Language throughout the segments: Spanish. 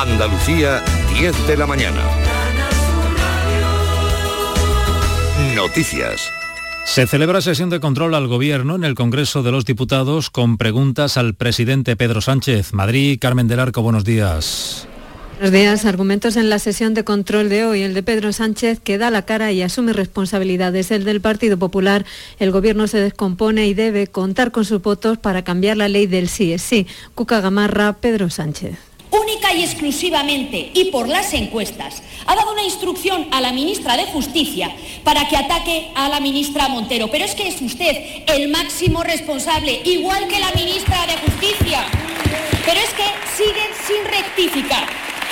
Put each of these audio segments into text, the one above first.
Andalucía, 10 de la mañana. Noticias. Se celebra sesión de control al Gobierno en el Congreso de los Diputados con preguntas al presidente Pedro Sánchez. Madrid, Carmen del Arco, buenos días. Buenos días. Argumentos en la sesión de control de hoy. El de Pedro Sánchez que da la cara y asume responsabilidades. El del Partido Popular. El Gobierno se descompone y debe contar con sus votos para cambiar la ley del sí es sí. Cuca Gamarra, Pedro Sánchez única y exclusivamente y por las encuestas, ha dado una instrucción a la ministra de Justicia para que ataque a la ministra Montero. Pero es que es usted el máximo responsable, igual que la ministra de Justicia. Pero es que siguen sin rectificar.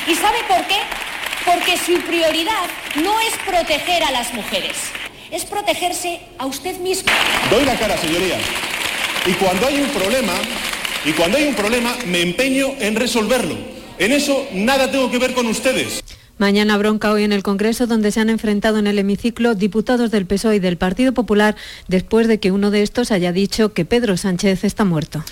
¿Y sabe por qué? Porque su prioridad no es proteger a las mujeres, es protegerse a usted mismo. Doy la cara, señoría. Y cuando hay un problema, y cuando hay un problema, me empeño en resolverlo. En eso nada tengo que ver con ustedes. Mañana bronca hoy en el Congreso, donde se han enfrentado en el hemiciclo diputados del PSOE y del Partido Popular, después de que uno de estos haya dicho que Pedro Sánchez está muerto.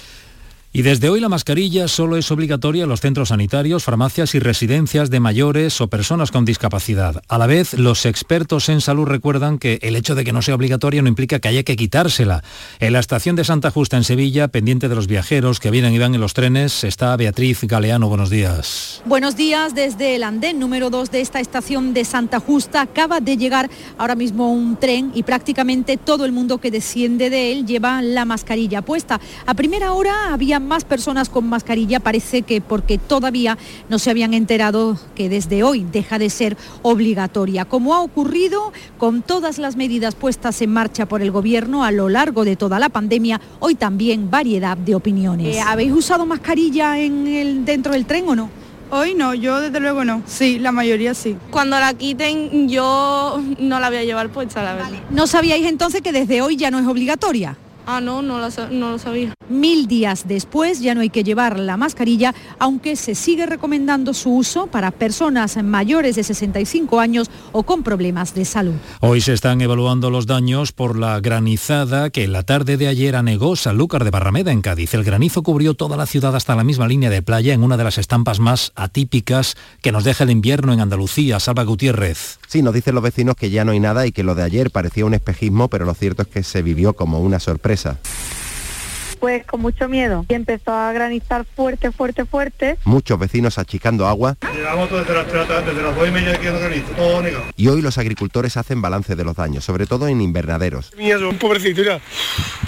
Y desde hoy la mascarilla solo es obligatoria en los centros sanitarios, farmacias y residencias de mayores o personas con discapacidad. A la vez, los expertos en salud recuerdan que el hecho de que no sea obligatoria no implica que haya que quitársela. En la estación de Santa Justa en Sevilla, pendiente de los viajeros que vienen y van en los trenes, está Beatriz Galeano. Buenos días. Buenos días. Desde el andén número 2 de esta estación de Santa Justa acaba de llegar ahora mismo un tren y prácticamente todo el mundo que desciende de él lleva la mascarilla puesta. A primera hora había más personas con mascarilla, parece que porque todavía no se habían enterado que desde hoy deja de ser obligatoria. Como ha ocurrido con todas las medidas puestas en marcha por el Gobierno a lo largo de toda la pandemia, hoy también variedad de opiniones. Eh, ¿Habéis usado mascarilla en el, dentro del tren o no? Hoy no, yo desde luego no. Sí, la mayoría sí. Cuando la quiten yo no la voy a llevar puesta, la verdad. ¿No sabíais entonces que desde hoy ya no es obligatoria? Ah, no, no lo, no lo sabía. Mil días después ya no hay que llevar la mascarilla, aunque se sigue recomendando su uso para personas mayores de 65 años o con problemas de salud. Hoy se están evaluando los daños por la granizada que en la tarde de ayer anegó Sanlúcar de Barrameda en Cádiz. El granizo cubrió toda la ciudad hasta la misma línea de playa en una de las estampas más atípicas que nos deja el invierno en Andalucía. Salva Gutiérrez. Sí, nos dicen los vecinos que ya no hay nada y que lo de ayer parecía un espejismo, pero lo cierto es que se vivió como una sorpresa empresa pues con mucho miedo. Y empezó a granizar fuerte, fuerte, fuerte. Muchos vecinos achicando agua. Llegamos desde las, desde las dos y media aquí granizo, todo negado. Y hoy los agricultores hacen balance de los daños, sobre todo en invernaderos. Miedo, un pobrecito, mira.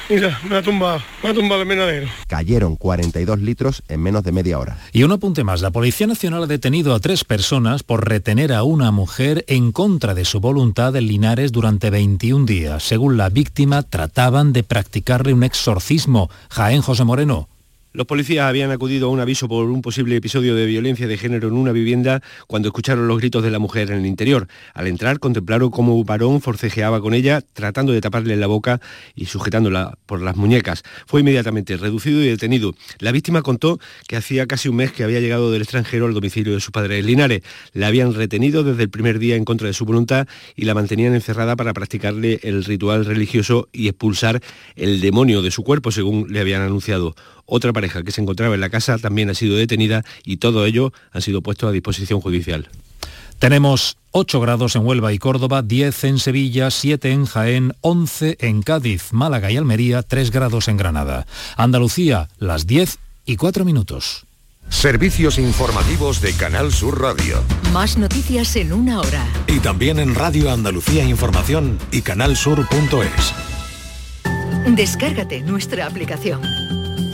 Mira, me ha tumbado, me ha tumbado el invernadero. Cayeron 42 litros en menos de media hora. Y un apunte más, la Policía Nacional ha detenido a tres personas por retener a una mujer en contra de su voluntad en Linares durante 21 días. Según la víctima, trataban de practicarle un exorcismo Jaén José Moreno. Los policías habían acudido a un aviso por un posible episodio de violencia de género en una vivienda cuando escucharon los gritos de la mujer en el interior. Al entrar contemplaron cómo un varón forcejeaba con ella, tratando de taparle la boca y sujetándola por las muñecas. Fue inmediatamente reducido y detenido. La víctima contó que hacía casi un mes que había llegado del extranjero al domicilio de su padre en Linares. La habían retenido desde el primer día en contra de su voluntad y la mantenían encerrada para practicarle el ritual religioso y expulsar el demonio de su cuerpo, según le habían anunciado. Otra pareja que se encontraba en la casa también ha sido detenida y todo ello ha sido puesto a disposición judicial. Tenemos 8 grados en Huelva y Córdoba, 10 en Sevilla, 7 en Jaén, 11 en Cádiz, Málaga y Almería, 3 grados en Granada. Andalucía, las 10 y 4 minutos. Servicios informativos de Canal Sur Radio. Más noticias en una hora. Y también en Radio Andalucía Información y canalsur.es. Descárgate nuestra aplicación.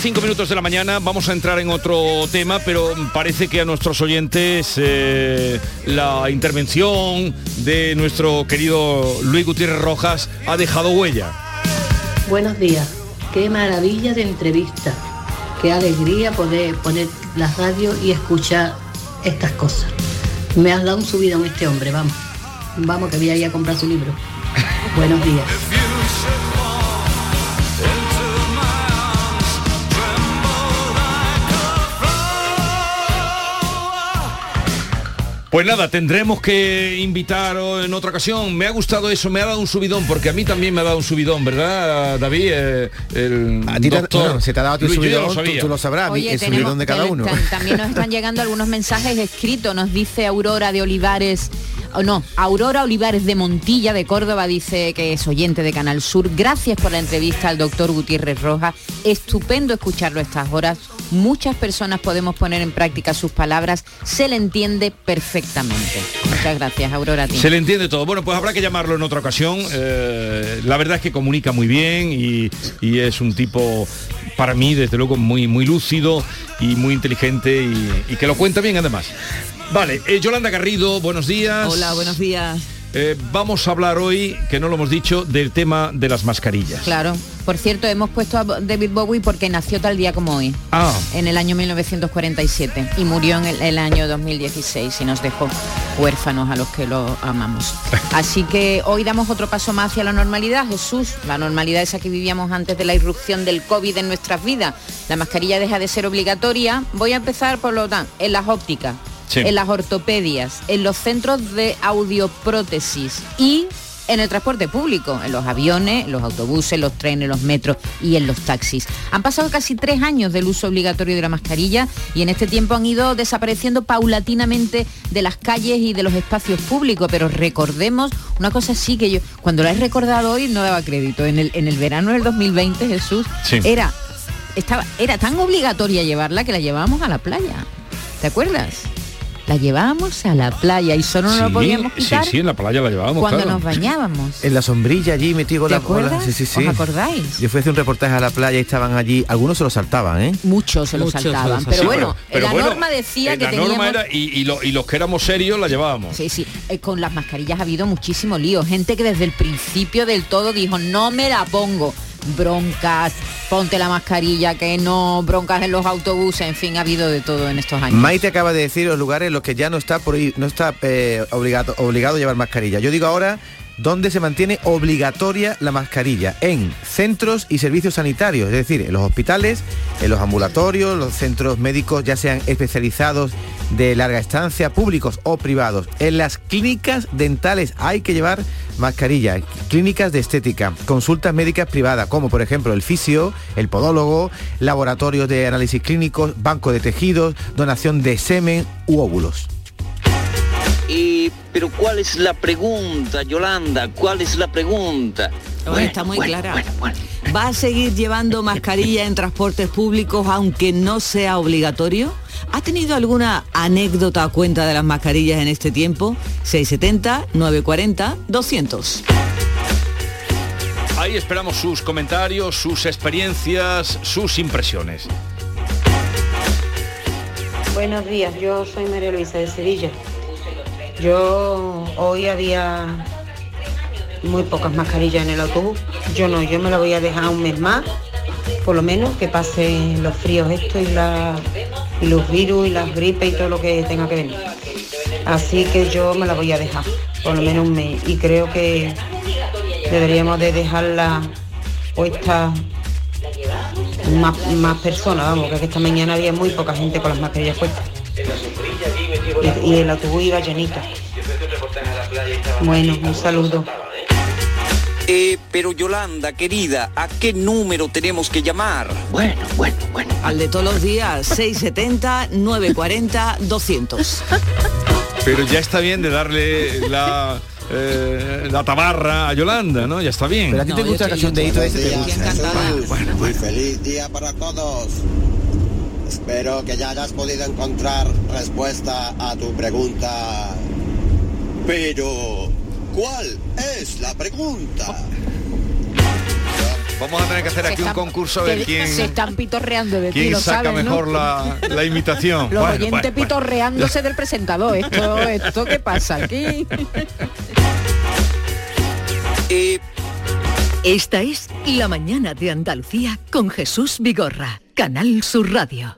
5 minutos de la mañana, vamos a entrar en otro tema, pero parece que a nuestros oyentes eh, la intervención de nuestro querido Luis Gutiérrez Rojas ha dejado huella. Buenos días. Qué maravilla de entrevista. Qué alegría poder poner la radio y escuchar estas cosas. Me has dado un subidón este hombre, vamos. Vamos, que voy a ir a comprar su libro. Buenos días. Pues nada, tendremos que invitar en otra ocasión. Me ha gustado eso, me ha dado un subidón, porque a mí también me ha dado un subidón, ¿verdad, David? Eh, el A ti te- doctor bueno, se te ha dado a ti un subidón, lo tú- lo sabrás, Oye, el tenemos- subidón de cada uno. tam- También nos están llegando algunos mensajes escritos. Nos dice Aurora de Olivares, o no, Aurora Olivares de Montilla, de Córdoba, dice que es oyente de Canal Sur. Gracias por la entrevista al doctor Gutiérrez Rojas. Estupendo escucharlo a estas horas. Muchas personas podemos poner en práctica sus palabras. Se le entiende perfectamente. Muchas gracias, Aurora. a ti. Se le entiende todo. Bueno, pues habrá que llamarlo en otra ocasión. Eh, la verdad es que comunica muy bien y, y es un tipo, para mí, desde luego, muy, muy lúcido y muy inteligente y, y que lo cuenta bien además. Vale, eh, Yolanda Garrido, buenos días. Hola, buenos días. Eh, vamos a hablar hoy, que no lo hemos dicho, del tema de las mascarillas. Claro. Por cierto, hemos puesto a David Bowie porque nació tal día como hoy. Ah, en el año 1947 y murió en el, el año 2016 y nos dejó huérfanos a los que lo amamos. Así que hoy damos otro paso más hacia la normalidad, Jesús, la normalidad esa que vivíamos antes de la irrupción del COVID en nuestras vidas. La mascarilla deja de ser obligatoria. Voy a empezar por lo tanto, en las ópticas, Sí. en las ortopedias, en los centros de audioprótesis y en el transporte público, en los aviones, los autobuses, los trenes, los metros y en los taxis. Han pasado casi tres años del uso obligatorio de la mascarilla y en este tiempo han ido desapareciendo paulatinamente de las calles y de los espacios públicos, pero recordemos una cosa sí que yo, cuando la he recordado hoy no daba crédito. En el, en el verano del 2020, Jesús, Sí. era, estaba, era tan obligatoria llevarla que la llevábamos a la playa. ¿Te acuerdas? La llevábamos a la playa y solo no lo podíamos sí, quitar sí, en la playa la llevábamos, cuando claro. nos bañábamos. En la sombrilla allí metido con ¿Te la cola. acuerdas? Sí, sí, sí. ¿Os acordáis? Yo fui a hacer un reportaje a la playa y estaban allí, algunos se lo saltaban, ¿eh? Muchos se lo Muchos saltaban. Pero Sí, bueno, pero la bueno, norma decía que la teníamos... norma era, y, y lo- y los que éramos serios la llevábamos. Sí, sí. eh, con las mascarillas ha habido muchísimo lío. Gente que desde el principio del todo dijo, no me la pongo. Broncas, ponte la mascarilla, que no, broncas en los autobuses, en fin, ha habido de todo en estos años. Maite acaba de decir los lugares en los que ya no está por no está eh, obligado, obligado a llevar mascarilla. Yo digo ahora dónde se mantiene obligatoria la mascarilla, en centros y servicios sanitarios, es decir, en los hospitales, en los ambulatorios, los centros médicos, ya sean especializados de larga estancia, públicos o privados. En las clínicas dentales hay que llevar mascarilla, clínicas de estética, consultas médicas privadas, como por ejemplo el fisio, el podólogo, laboratorios de análisis clínicos, banco de tejidos, donación de semen u óvulos. Pero ¿cuál es la pregunta, Yolanda? ¿Cuál es la pregunta? Bueno, está muy clara. ¿Va a seguir llevando mascarilla en transportes públicos aunque no sea obligatorio? ¿Ha tenido alguna anécdota a cuenta de las mascarillas en este tiempo? 670, 940, 200. Ahí esperamos sus comentarios, sus experiencias, sus impresiones. Buenos días, yo soy María Luisa de Sevilla. Yo hoy había muy pocas mascarillas en el autobús. Yo no, yo me la voy a dejar un mes más, por lo menos que pasen los fríos estos y, y los virus y las gripes y todo lo que tenga que venir. Así que yo me la voy a dejar, por lo menos un mes. Y creo que deberíamos de dejarla puesta más, más personas, vamos, que esta mañana había muy poca gente con las mascarillas puestas. Y, y el autobús iba llenito. Bueno, un saludo. Eh, pero Yolanda, querida, ¿a qué número tenemos que llamar? Bueno, bueno, bueno. Al de todos los días, 670, 940, 200. Pero ya está bien de darle la, eh, la tabarra a Yolanda, ¿no? Ya está bien. Pero a ti te gusta la canción de Hito ese, te Buenos gusta. días, Jesús. Muy feliz día para todos. Espero que ya hayas podido encontrar respuesta a tu pregunta. Pero, ¿cuál es la pregunta? Vamos a tener que hacer Se aquí un concurso de quién, Se están pitorreando de ti, quién lo saca sabes, ¿no? mejor la, la imitación. Los Bueno, oyentes bueno, bueno. pitorreándose del presentador. Esto, esto qué pasa aquí. Esta es La mañana de Andalucía con Jesús Vigorra, Canal Sur Radio.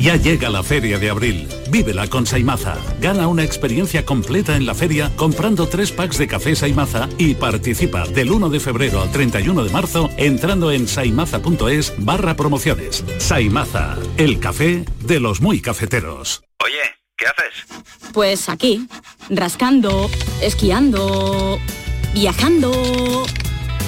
Ya llega la feria de abril. Vívela con Saimaza. Gana una experiencia completa en la feria comprando tres packs de café Saimaza y participa del 1 de febrero al 31 de marzo entrando en saimaza.es barra promociones. Saimaza, el café de los muy cafeteros. Oye, ¿qué haces? Pues aquí, rascando, esquiando, viajando,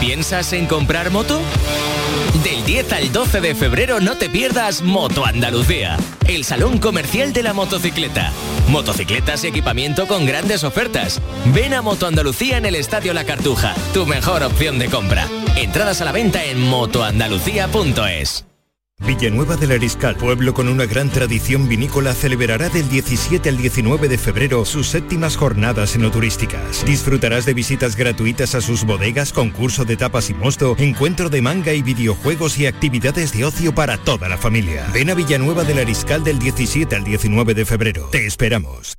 ¿Piensas en comprar moto? Del 10 al 12 de febrero no te pierdas Moto Andalucía, el salón comercial de la motocicleta. Motocicletas y equipamiento con grandes ofertas. Ven a Moto Andalucía en el Estadio La Cartuja, tu mejor opción de compra. Entradas a la venta en motoandalucía.es. Villanueva del Ariscal, pueblo con una gran tradición vinícola, celebrará del 17 al 19 de febrero sus séptimas jornadas enoturísticas. Disfrutarás de visitas gratuitas a sus bodegas, concurso de tapas y mosto, encuentro de manga y videojuegos y actividades de ocio para toda la familia. Ven a Villanueva del Ariscal del 17 al 19 de febrero. Te esperamos.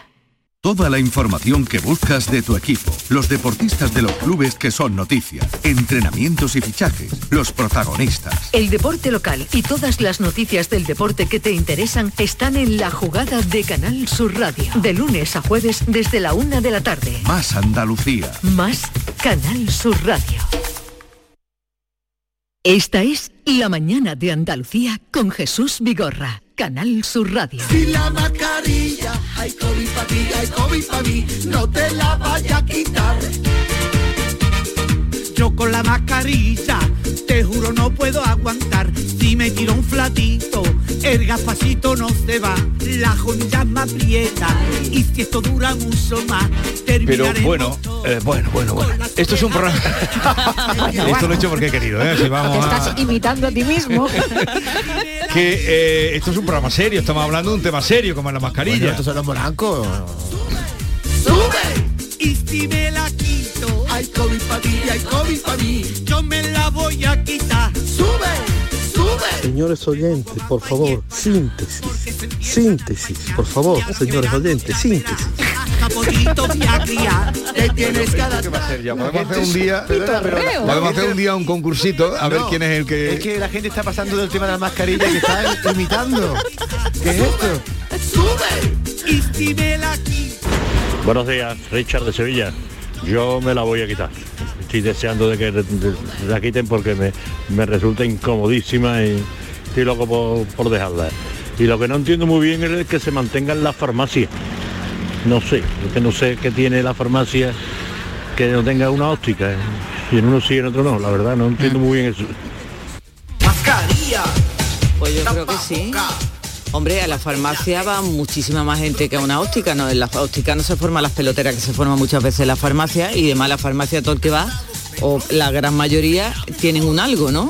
Toda la información que buscas de tu equipo, los deportistas de los clubes que son noticia, entrenamientos y fichajes, los protagonistas. El deporte local y todas las noticias del deporte que te interesan están en la jugada de Canal Sur Radio. De lunes a jueves desde la una de la tarde. Más Andalucía. Más Canal Sur Radio. Esta es La mañana de Andalucía con Jesús Vigorra. Canal Sur Radio. Si la mascarilla, hay COVID para ti, hay COVID para mí, no te la vaya a quitar. Yo con la mascarilla, te juro no puedo aguantar. Si me tiro un flatito, el gafacito no se va, la jonilla me aprieta. Y si esto dura mucho más, Pero bueno, eh, bueno, bueno, bueno. Esto es un programa. Esto lo he hecho porque he querido, ¿eh? Si Te vamos a- estás imitando a ti mismo. que eh, esto es un programa serio, estamos hablando de un tema serio como es la mascarilla. Bueno, estos son los morancos. Y si me la quito, hay COVID para ti, hay COVID para mí, yo me la voy a quitar. Sube, sube. Señores oyentes, por favor, síntesis. Síntesis, por favor, señores oyentes, síntesis. Que ¿Qué va a hacer ya? Podemos hacer un día, podemos hacer un día un concursito a ver quién es el que. Es que la gente está pasando del tema de la mascarilla y está imitando. ¿Qué es esto? Sube. Y si me la quito. Buenos días, Richard de Sevilla. Yo me la voy a quitar. Estoy deseando de que la quiten porque me, me resulta incomodísima y estoy loco por, por dejarla. Y lo que no entiendo muy bien es que se mantenga en la farmacia. No sé, es que no sé qué tiene la farmacia que no tenga una óptica. ¿eh? Y en uno sí, en otro no. La verdad, no entiendo muy bien eso. Mascarilla, Pues yo creo que sí. Hombre, a la farmacia va muchísima más gente que a una óptica, ¿no? En la óptica no se forman las peloteras que se forman muchas veces en la farmacia y además la farmacia todo el que va, o la gran mayoría, tienen un algo, ¿no?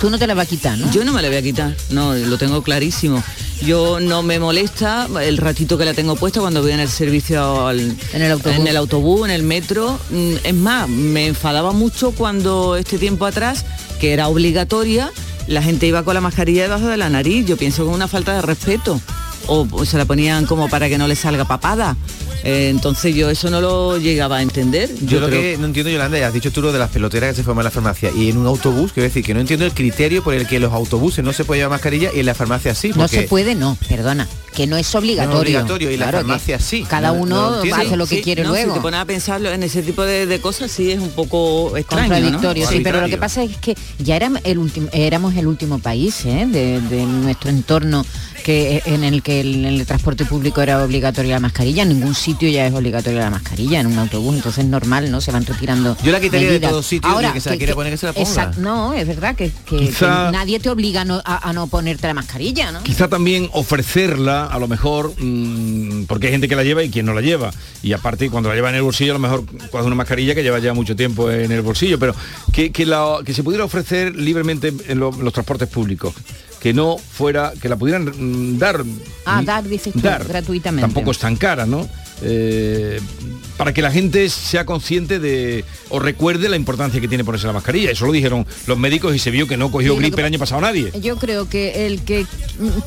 Tú no te la vas a quitar, ¿no? Yo no me la voy a quitar, no, lo tengo clarísimo. Yo no me molesta el ratito que la tengo puesta cuando voy en el servicio al- En el autobús. en el autobús, en el metro. Mm, Es más, me enfadaba mucho cuando este tiempo atrás, que era obligatoria, la gente iba con la mascarilla debajo de la nariz. Yo pienso que es una falta de respeto. O, se la ponían como para que no le salga papada. Eh, entonces yo eso no lo llegaba a entender. Yo, lo creo- que no entiendo, Yolanda, has dicho tú lo de las peloteras que se forman en la farmacia y en un autobús, quiero decir que no entiendo el criterio por el que en los autobuses no se puede llevar mascarilla y en la farmacia sí. No se puede, no, perdona, que no es obligatorio. No es obligatorio, y la Claro, que farmacia sí. Cada No- uno no hace lo que Sí, quiere no, luego. Si te pones a pensarlo en ese tipo de, de cosas, sí es un poco extraño, contradictorio, ¿no? sí, pero lo que pasa es que ya éramos el último, éramos el último país ¿eh? de, de nuestro entorno que en el que el- en el transporte público era obligatoria la mascarilla, en ningún sitio ya es obligatoria la mascarilla, en un autobús, entonces es normal, ¿no? Se van retirando. Yo la quitaría de medidas. todos sitios el que se la quiera poner, que se la ponga. no, es verdad que, que- Quizá- que nadie te obliga a no, a- a no ponerte la mascarilla, ¿no? Quizá también ofrecerla, a lo mejor, mm, porque hay gente que la lleva y quien no la lleva. Y aparte, cuando la lleva en el bolsillo, a lo mejor coge una mascarilla que lleva ya mucho tiempo en el bolsillo, pero que, que, la- se pudiera ofrecer libremente en, lo- en los transportes públicos. Que no fuera, que la pudieran dar. Ah, dar, dices tú, dar. gratuitamente. Tampoco es tan cara, ¿no? Eh, para que la gente sea consciente de o recuerde la importancia que tiene ponerse la mascarilla. Eso lo dijeron los médicos y se vio que no cogió Sí, gripe que el año pasado nadie. Yo creo que el que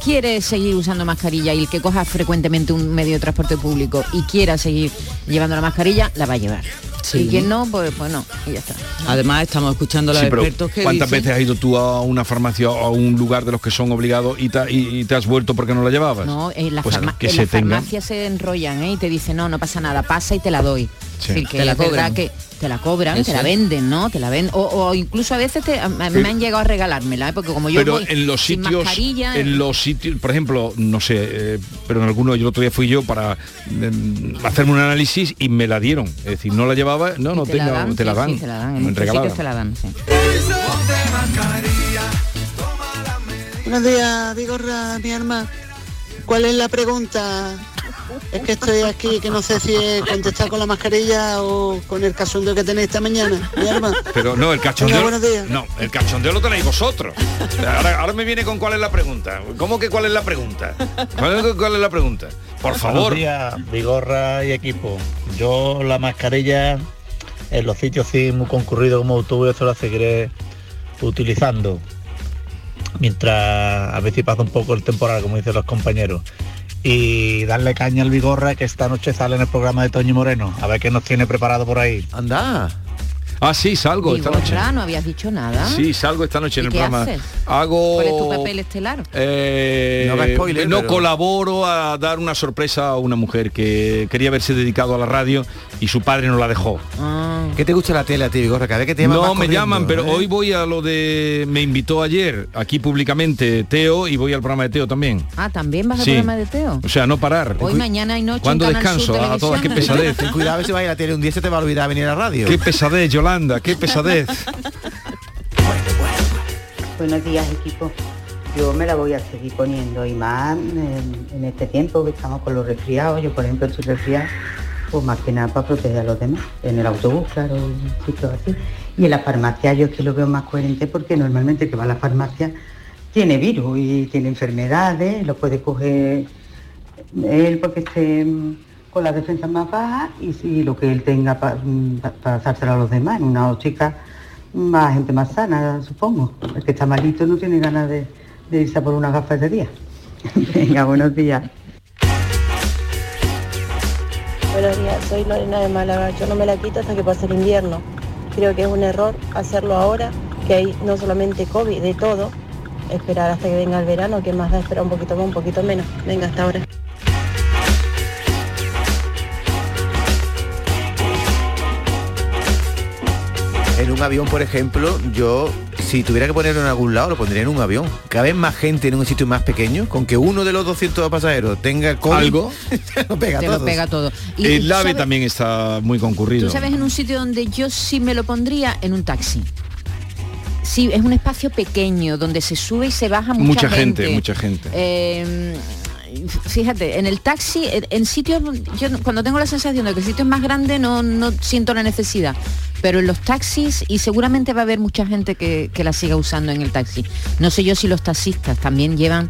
quiere seguir usando mascarilla y el que coja frecuentemente un medio de transporte público y quiera seguir llevando la mascarilla, la va a llevar. Sí. Y quien no, pues, pues no, y ya está. Además estamos escuchando a los Sí, pero expertos que ¿Cuántas dicen- veces has ido tú a una farmacia o a un lugar de los que son obligados y te, y- y te has vuelto porque no la llevabas? No, en la, Pues farma- que en se la farmacia se enrollan ¿eh? y te dicen, no, no pasa nada, pasa y te la doy. Sí. Que Te la es verdad cobran. que te la cobran, Eso te la venden, ¿no? Te la ven o, o incluso a veces te- a- me han llegado a regalármela, ¿eh? porque como yo pero voy en los sin sitios mascarilla, en los sitios por ejemplo no sé eh, pero en alguno yo el otro día fui yo para mm, hacerme un análisis y me la dieron es decir no la llevaba no no te la dan, te la sí, dan, sí, te la dan, en me muchos regalaban. sitios te la dan, sí. Buenos días, Vigorra, mi hermana. ¿Cuál es la pregunta? Es que estoy aquí, que no sé si es contestar con la mascarilla o con el casundo que tenéis esta mañana, mi hermana. pero no el cachondeo Venga, buenos días. no el cachondeo lo tenéis vosotros ahora, ahora me viene con cuál es la pregunta cómo que cuál es la pregunta cuál es, cuál es la pregunta por favor Buenos días, Vigorra y equipo. Yo la mascarilla en los sitios sí muy concurridos como autobús, eso la seguiré utilizando. Mientras a veces pasa un poco el temporal, como dicen los compañeros. Y darle caña al Vigorra que esta noche sale en el programa de Toño Moreno. A ver qué nos tiene preparado por ahí. Anda. Ah sí salgo esta noche no habías dicho nada. sí salgo esta noche en ¿Y el qué programa haces? hago ¿Cuál es tu papel estelar? Eh, No haga spoiler, no pero- colaboro a dar una sorpresa a una mujer que quería verse dedicado a la radio y su padre no la dejó. ¿Qué te gusta la tele a ti, Vigorra? Cada vez que te llaman No vas me corriendo, llaman, pero ¿eh? hoy voy a lo de... Me invitó ayer aquí públicamente Teo y voy al programa de Teo también. Ah, también vas al Sí. programa de Teo. O sea, no parar. Hoy, mañana y noche. ¿Cuándo en Canal descanso? Sur A todas, qué Televisión. pesadez. Ten cuidado a ver si va a ir a la tele un día se te va a olvidar venir a la radio. Qué pesadez, Qué pesadez. Buenos días equipo. Yo me la voy a seguir poniendo y más en, este tiempo que estamos con los resfriados. Yo por ejemplo estoy resfriada, pues más que nada para proteger a los demás. En el autobús, claro, sitios así. Y en la farmacia yo es que lo veo más coherente porque normalmente que va a la farmacia tiene virus y tiene enfermedades, lo puede coger él porque esté mm, con las defensas más bajas y si lo que él tenga para pasárselo a los demás. En una óptica más gente más sana, supongo. El que está malito no tiene ganas de, de irse a por unas gafas de día. Venga, buenos días. Buenos días, soy Lorena de Málaga. Yo no me la quito hasta que pase el invierno. Creo que es un error hacerlo ahora, que hay no solamente COVID, de todo. Esperar hasta que venga el verano, que más da esperar un poquito más, un poquito menos. Venga, hasta ahora. En un avión, por ejemplo, yo, si tuviera que ponerlo en algún lado, lo pondría en un avión. Cabe más gente en un sitio más pequeño, con que uno de los 200 pasajeros tenga COVID, Algo. lo pega Te todo. lo pega todo. Y, El ¿tú AVE sabes- también está muy concurrido. Tú sabes en un sitio donde yo sí me lo pondría en un taxi. Sí, es un espacio pequeño donde se sube y se baja mucha, Mucha gente, mucha gente. Eh, fíjate, en el taxi, en, sitios, yo cuando tengo la sensación de que el sitio es más grande no, no siento la necesidad. Pero en los taxis, y seguramente va a haber mucha gente que, que la siga usando en el taxi. No sé yo si los taxistas también llevan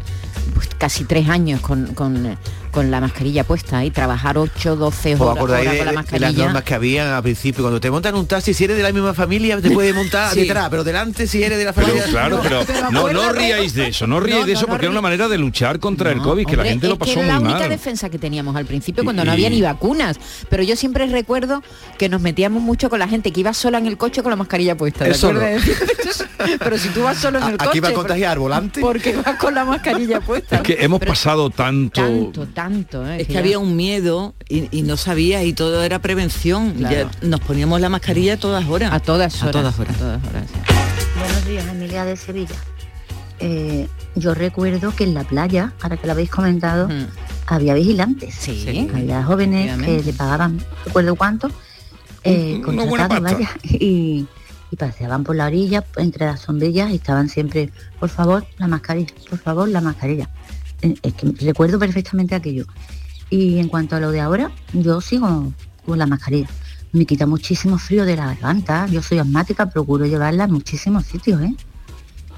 pues, casi tres años con, con, con la mascarilla puesta y trabajar 8, 12 ¿Os horas, acordáis horas de, con la de las mascarilla. normas que habían al principio? Cuando te montan un taxi, si eres de la misma familia, te puedes montar Sí. detrás, pero delante si eres de la Pero familia... claro, pero, no, no ríais de eso, no ríais No, de eso no porque era una manera de luchar contra el COVID, que la gente lo pasó era muy la única mal. defensa que teníamos al principio cuando Y- no había ni vacunas. Pero yo siempre recuerdo que nos metíamos mucho con la gente que iba sola en el coche con la mascarilla puesta. Pero si tú vas solo en el coche. Aquí va a ¿por- contagiar volante. Porque vas con la mascarilla puesta. Es que hemos Pero pasado tanto... tanto, tanto. ¿Eh? Es que ya- había un miedo y, y no sabía y todo era prevención. Claro. Ya nos poníamos la mascarilla a todas horas. A todas A horas. todas horas. a todas horas. Buenos días, Emilia de Sevilla. Eh, yo recuerdo que en la playa, ahora que lo habéis comentado, había vigilantes. Sí, había jóvenes que le pagaban, no recuerdo cuánto, eh, Un- contratados, vaya, y, y paseaban por la orilla, entre las sombrillas, y estaban siempre, por favor, la mascarilla, por favor, la mascarilla. Eh, Es que recuerdo perfectamente aquello. Y en cuanto a lo de ahora, yo sigo con la mascarilla. Me quita muchísimo frío de la garganta. Yo soy asmática, procuro llevarla en muchísimos sitios, ¿eh?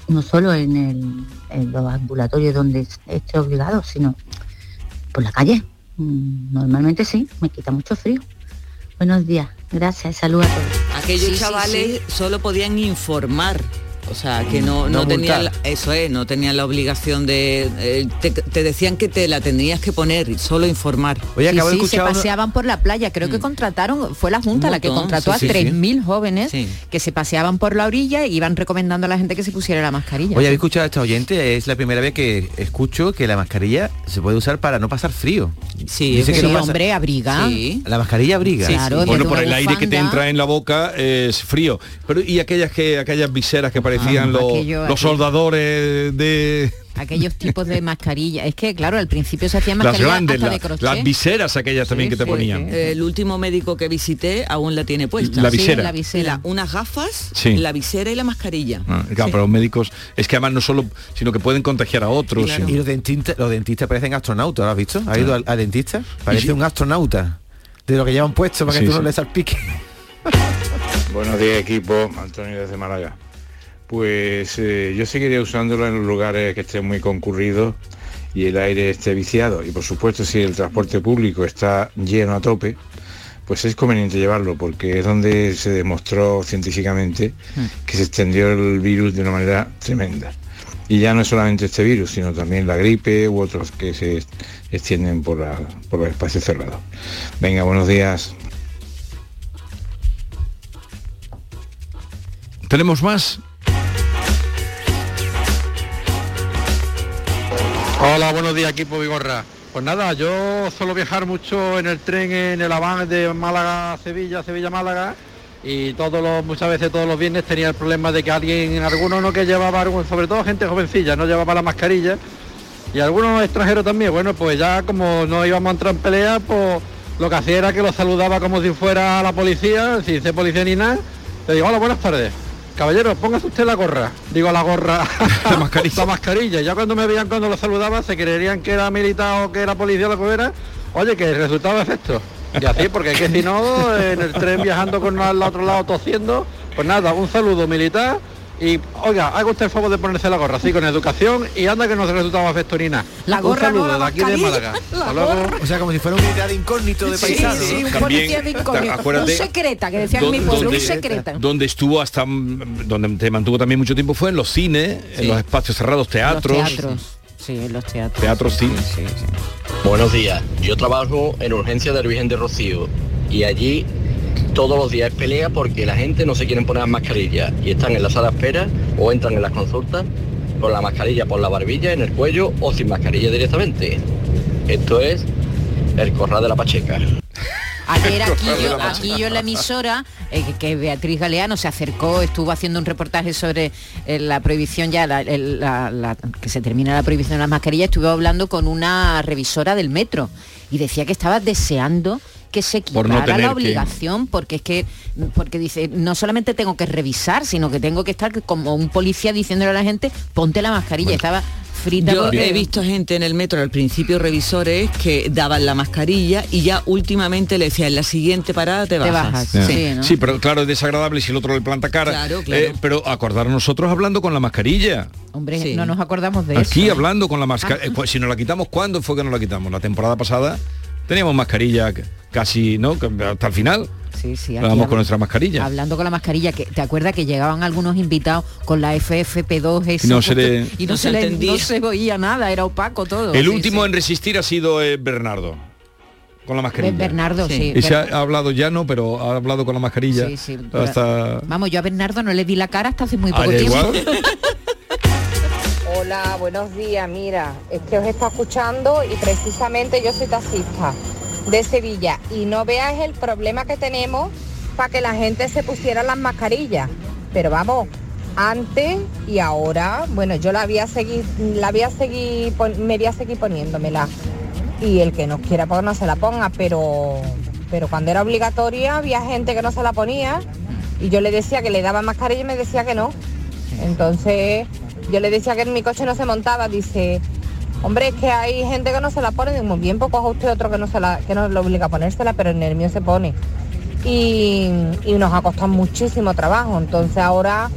No solo en, el- en los ambulatorios donde esté obligado, sino por la calle. Mm, Normalmente sí, me quita mucho frío. Buenos días, gracias, saludos a todos. Aquellos Sí, sí, chavales solo podían informar. O sea, que no, no, No tenían, eso es, no tenían la obligación de... eh, te, te decían que te la tenías que poner, solo informar. Oye, Sí, sí, se paseaban por la playa. Creo que contrataron, fue la Junta Un la que contrató sí, a sí, sí. 3.000 jóvenes que se paseaban por la orilla y iban recomendando a la gente que se pusiera la mascarilla. Oye, ¿habéis escuchado a esta oyente? Es la primera vez que escucho que la mascarilla se puede usar para no pasar frío. Sí, Dice que sí, no pasa- hombre, abriga. La mascarilla abriga. bueno, por el aire que te entra en la boca es frío. Pero y aquellas que aquellas viseras que parecían Ah, los, aquello, los aquello. soldadores de Aquellos tipos de mascarilla. Es que, claro, al principio se hacían las grandes, hasta la- de crochet. las viseras aquellas también que te ponían. El último médico que visité aún la tiene puesta. La visera. Sí, la visera. La- unas gafas, Sí. la visera y la mascarilla. Ah, claro, pero los médicos es que además no solo, sino que pueden contagiar a otros. Y los dentistas, los dentistas parecen astronautas, ¿lo has visto? ¿Has ido al, al dentista? Parece un astronauta. De lo que llevan puesto para que Sí, tú no le salpiques. Buenos días equipo, Antonio desde Málaga. Pues eh, yo seguiría usándolo en los lugares que estén muy concurridos y el aire esté viciado. Y por supuesto si el transporte público está lleno a tope, pues es conveniente llevarlo porque es donde se demostró científicamente que se extendió el virus de una manera tremenda. Y ya no es solamente este virus, sino también la gripe u otros que se extienden por, la- por los espacios cerrados. Venga, buenos días. ¿Tenemos más? Hola, buenos días, equipo Vigorra. Pues nada, yo suelo viajar mucho en el tren en el Avance de Málaga a Sevilla, Sevilla-Málaga, y todos los, muchas veces todos los viernes tenía el problema de que alguien, alguno no que llevaba, sobre todo gente jovencilla, no llevaba la mascarilla, y algunos extranjeros también, bueno, pues ya como no íbamos a entrar en pelea, pues lo que hacía era que lo saludaba como si fuera la policía, sin ser policía ni nada, le digo, hola, buenas tardes. Caballero, póngase usted la gorra. Digo la gorra. la mascarilla. la mascarilla. Ya cuando me veían cuando lo saludaba se creerían que era militar o que era policía lo que era. Oye, que el resultado es esto. Y así, porque es que si no, en el tren viajando con al otro lado tosiendo, pues nada, un saludo militar y, oiga, haga usted el favor de ponerse la gorra, así con educación y anda que no se resultaba nada. La un gorra no, la de aquí de Málaga. la gorra. O sea, como si fuera un de incógnito de Sí, paisano. sí, ¿no? un policía de incógnito. acuérdate- un secreta, que decían mi pueblo, un donde- secreta. Donde estuvo hasta mm, donde te mantuvo también mucho tiempo fue en los cines, en los espacios cerrados, teatros. Los teatros. Sí, en los teatros. Teatros, sí. Buenos días. Yo trabajo en urgencia del Virgen de Rocío y allí todos los días es pelea porque la gente no se quiere poner las mascarillas y están en la sala de espera o entran en las consultas con la mascarilla por la barbilla, en el cuello o sin mascarilla directamente. Esto es el corral de la Pacheca. Ayer aquí yo, aquí yo en la emisora, eh, que- que Beatriz Galeano se acercó, estuvo haciendo un reportaje sobre eh, la prohibición ya, la- el- la- la- que se termina la prohibición de las mascarillas, estuve hablando con una revisora del metro y decía que estaba deseando que se Por no quitara tener la que- obligación, porque es que, porque dice, no solamente tengo que revisar, sino que tengo que estar como un policía diciéndole a la gente, ponte la mascarilla. Estaba frita Yo porque- he visto gente en el metro al principio revisores que daban la mascarilla y ya últimamente le decía en la siguiente parada te bajas. Ya. Sí, pero claro, es desagradable si el otro le planta cara. Claro, claro. Eh, pero acordar nosotros hablando con la mascarilla. Hombre, no nos acordamos de eso. Aquí hablando con la mascarilla. si nos la quitamos, ¿cuándo fue que nos la quitamos? La temporada pasada teníamos mascarilla casi, ¿no? Que Hasta el final. Sí, sí, aquí Vamos habla- con nuestra mascarilla. Hablando con la mascarilla, que te acuerdas que llegaban algunos invitados con la FFP2 eso, Y no se le- y no, no se, se le- entendía. no se oía nada, era opaco todo. El Sí, último sí. en resistir ha sido eh, Bernardo. Con la mascarilla. Bernardo, sí. Y se ha hablado ya no, pero ha hablado con la mascarilla. Sí, sí, hasta... Vamos, yo a Bernardo no le di la cara hasta hace muy Ah, poco tiempo. Hola, buenos días. Mira, es que os está escuchando y precisamente yo soy taxista de Sevilla y no veas el problema que tenemos para que la gente se pusiera las mascarillas. Pero vamos, antes y ahora, bueno, yo la voy a seguir, la voy a me voy a poniéndomela. Y el que no quiera pues no se la ponga, pero, pero cuando era obligatoria había gente que no se la ponía y yo le decía que le daba mascarilla y me decía que no. Entonces yo le decía que en mi coche no se montaba, dice, hombre, es que hay gente que no se la pone, muy bien, pues coja usted otro que no se la, que no le obliga a ponérsela, pero en el mío se pone. Y, y nos ha costado muchísimo trabajo. Entonces ahora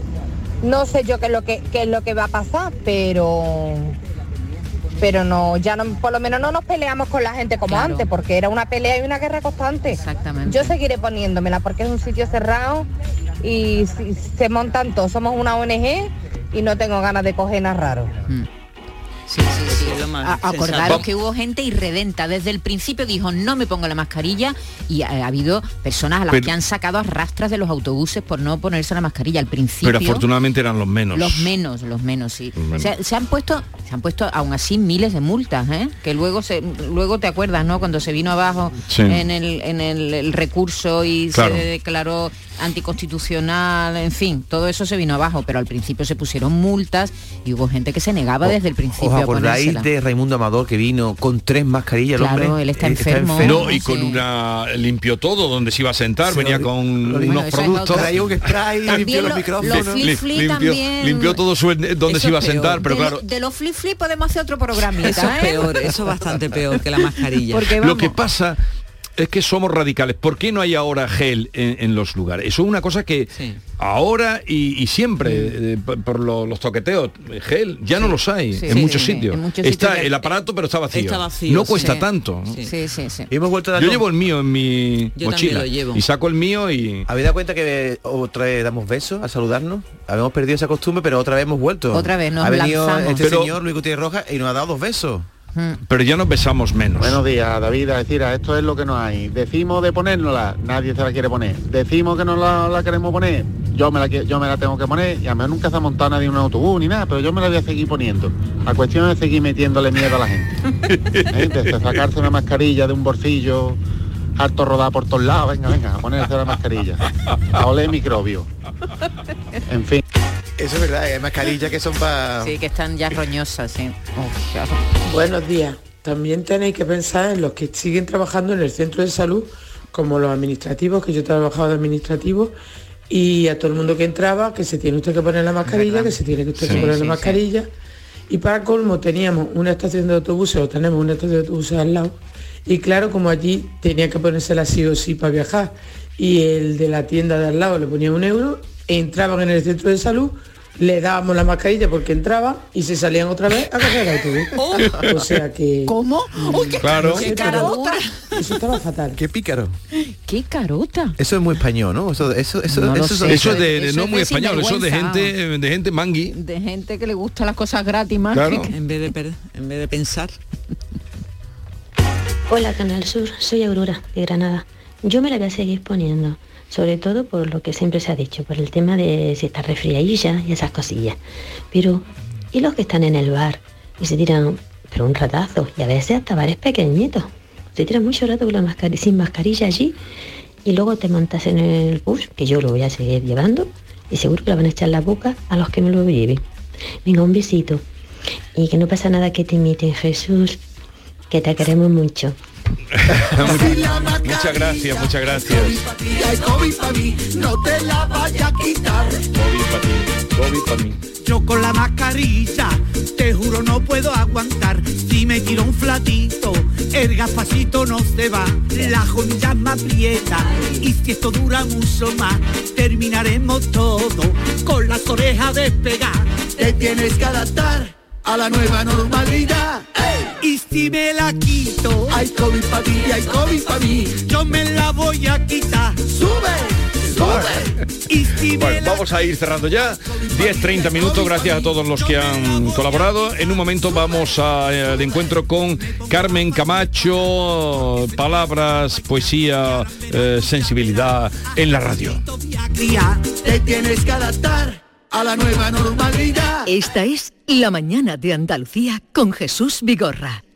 no sé yo qué es lo que qué es lo que va a pasar, pero pero no, ya no, por lo menos no nos peleamos con la gente como Claro. antes, porque era una pelea y una guerra constante. Exactamente. Yo seguiré poniéndomela porque es un sitio cerrado y si- se montan todos. Somos una ONG y no tengo ganas de coger nada raro. Sí, sí, sí. A- acordaros que hubo gente irredenta. Desde el principio dijo no me pongo la mascarilla y ha, ha habido personas a las Pero- que han sacado a rastras de los autobuses por no ponerse la mascarilla al principio. Pero afortunadamente eran los menos. Los menos, los menos, sí. Los menos. Se, se han puesto, se han puesto aún así miles de multas, ¿eh? Que luego se, luego te acuerdas, ¿no? Cuando se vino abajo Sí. en, el, en el, el recurso y Claro. se declaró anticonstitucional, en fin, todo eso se vino abajo, pero al principio se pusieron multas y hubo gente que se negaba desde el principio ¿Os a acordáis ponérsela. de Raimundo Amador que vino con tres mascarillas? el Claro, hombre? él está Eh, enfermo. No, y con una limpió todo donde se iba a sentar, Sí, venía lo- con lo- unos Bueno, esa es productos. Traía un spray, También limpió los micrófonos. los limpió, también. limpió todo su, donde Eso se iba a sentar, pero de, claro, lo- de los flip flip podemos hacer otro programita. Eso es ¿eh? peor, eso es bastante peor que la mascarilla. Porque lo que pasa es que somos radicales. ¿Por qué no hay ahora gel en, en los lugares? Eso es una cosa que ahora y, y siempre, eh, por, por lo- los toqueteos, gel, ya no los hay Sí, en sí, muchos sí, sitios. en muchos está sitios. el aparato, pero está vacío. Está vacío, no cuesta Sí. tanto. ¿no? sí, sí, sí. Y hemos vuelto a dar Yo llevo el mío en mi Yo mochila lo llevo. y saco el mío y ¿Habéis dado cuenta que otra vez damos besos al saludarnos? Habíamos perdido esa costumbre, pero otra vez hemos vuelto. Otra vez nos Ha venido lanzamos. este Pero- señor Luis Gutiérrez Rojas y nos ha dado dos besos. Pero ya nos besamos menos. Buenos días, David. Decir, esto es lo que no hay. Decimos de ponérnosla, nadie se la quiere poner. Decimos que no la, la queremos poner, yo me la, yo me la tengo que poner y a mí nunca se ha montado nadie en un autobús ni nada, pero yo me la voy a seguir poniendo. La cuestión es seguir metiéndole miedo a la gente. ¿Eh? Desde sacarse una mascarilla de un bolsillo, harto rodada por todos lados, venga, venga, a ponerse la mascarilla. A oler microbios. En fin. Eso es verdad, hay mascarillas que son para... Sí, que están ya roñosas, sí. Buenos días. También tenéis que pensar en los que siguen trabajando en el centro de salud, como los administrativos, que yo he trabajado de administrativo, y a todo el mundo que entraba, que se tiene usted que poner la mascarilla, que se tiene que usted Sí, que poner sí, la sí. mascarilla. Y para colmo teníamos una estación de autobuses, o tenemos una estación de autobuses al lado, y claro, como allí tenía que ponérsela sí o sí para viajar, y el de la tienda de al lado le ponía un euro, entraban en el centro de salud, le dábamos la mascarilla porque entraban y se salían otra vez a coger el autobús. O sea que... ¿Cómo? Claro. No sé, ¡Qué carota! Eso estaba fatal. Qué pícaro. ¡Qué carota! Eso es muy español, ¿no? Eso, eso, eso, No eso, sé. Eso es de, Eso no es muy español, eso es de gente, de gente mangui. De gente que le gustan las cosas gratis más. Claro. En vez de, en vez de pensar. Hola Canal Sur, soy Aurora de Granada. Yo me la voy a seguir poniendo, sobre todo por lo que siempre se ha dicho, por el tema de si está resfriadilla y esas cosillas. Pero, ¿y los que están en el bar y se tiran, pero un ratazo, y a veces hasta bares pequeñitos? Se tiran mucho rato con la sin mascarilla allí y luego te montas en el bus, que yo lo voy a seguir llevando, y seguro que le van a echar la boca a los que no lo lleven. Venga, un besito. Y que no pasa nada que te imiten, Jesús, que te queremos mucho. Muchas gracias, muchas gracias. Yo con la mascarilla, te juro no puedo aguantar. Si me tiro un flatito, el gafacito no se va. La joya me aprieta. Y si esto dura mucho más, terminaremos todo con las orejas despegadas. Te tienes que adaptar a la nueva normalidad. Si me la quito, hay COVID para ti, hay COVID para mí. Yo me la voy a quitar. Sube, sube. Y si me Bueno, vamos a ir cerrando ya. 10-30 minutos, gracias a todos los que han colaborado. En un momento vamos a, eh, al encuentro con Carmen Camacho, palabras, poesía, eh, sensibilidad en la radio. Te tienes que adaptar a la nueva normalidad. Esta es La mañana de Andalucía con Jesús Vigorra,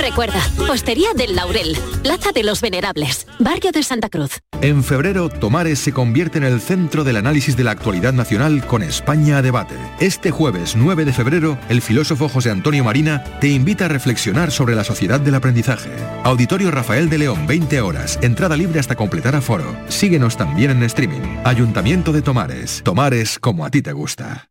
Recuerda, Hostería del Laurel, Plaza de los Venerables, Barrio de Santa Cruz. En febrero, Tomares se convierte en el centro del análisis de la actualidad nacional con España a debate. Este jueves 9 de febrero, el filósofo José Antonio Marina te invita a reflexionar sobre la sociedad del aprendizaje. Auditorio Rafael de León, 20 horas, entrada libre hasta completar aforo. Síguenos también en streaming. Ayuntamiento de Tomares. Tomares como a ti te gusta.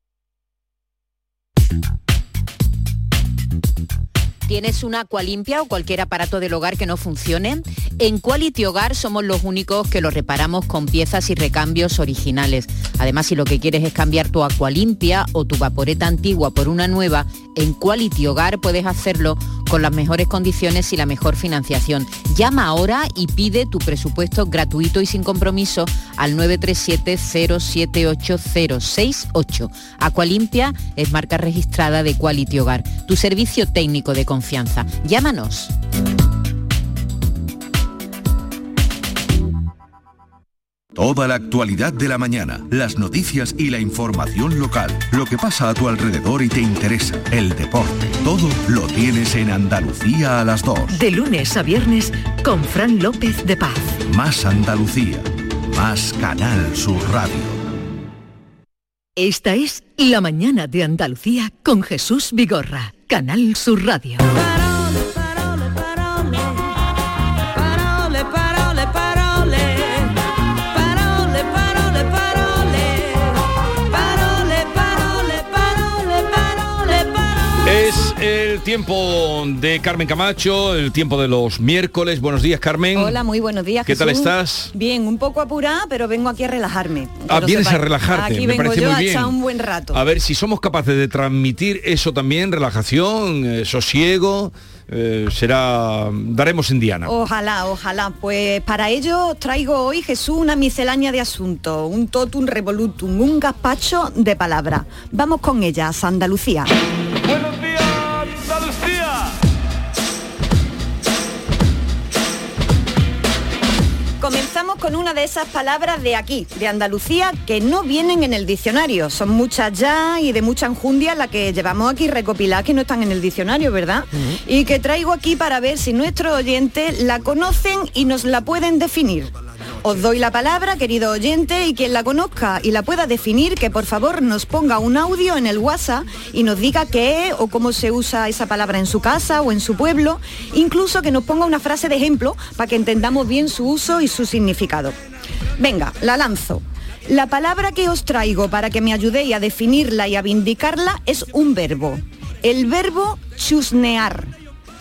¿Tienes una agua limpia o cualquier aparato del hogar que no funcione? En Quality Hogar somos los únicos que lo reparamos con piezas y recambios originales. Además, si lo que quieres es cambiar tu agua limpia o tu vaporeta antigua por una nueva, en Quality Hogar puedes hacerlo con las mejores condiciones y la mejor financiación. Llama ahora y pide tu presupuesto gratuito y sin compromiso al 937-078-068. Aqualimpia es marca registrada de Quality Hogar, tu servicio técnico de confianza. Llámanos. Toda la actualidad de la mañana, las noticias y la información local, lo que pasa a tu alrededor y te interesa, el deporte, todo lo tienes en Andalucía a las 2. De lunes a viernes con Fran López de Paz. Más Andalucía, más Canal Sur Radio. Esta es La mañana de Andalucía con Jesús Vigorra, Canal Sur Radio. El tiempo de Carmen Camacho, el tiempo de los miércoles. Buenos días, Carmen. Hola, muy buenos días. ¿Qué tal estás? Bien, un poco apurada, pero vengo aquí a relajarme. Ah, vienes a relajarte, Aquí me vengo parece yo muy a bien. echar un buen rato. A ver si somos capaces de transmitir eso también, relajación, eh, sosiego, eh, será daremos en Diana. Ojalá, ojalá. Pues para ello os traigo hoy, Jesús, una miscelánea de asuntos, un totum revolutum, un gazpacho de palabras. Vamos con ellas, Andalucía. Buenos días, con una de esas palabras de aquí, de Andalucía, que no vienen en el diccionario. Son muchas ya y de mucha enjundia las que llevamos aquí recopiladas que no están en el diccionario, ¿verdad? Y que traigo aquí para ver si nuestros oyentes la conocen y nos la pueden definir. Os doy la palabra, querido oyente, y quien la conozca y la pueda definir, que por favor nos ponga un audio en el WhatsApp y nos diga qué o cómo se usa esa palabra en su casa o en su pueblo, incluso que nos ponga una frase de ejemplo para que entendamos bien su uso y su significado. Venga, la lanzo. La palabra que os traigo para que me ayudéis a definirla y a vindicarla es un verbo. El verbo chusnear.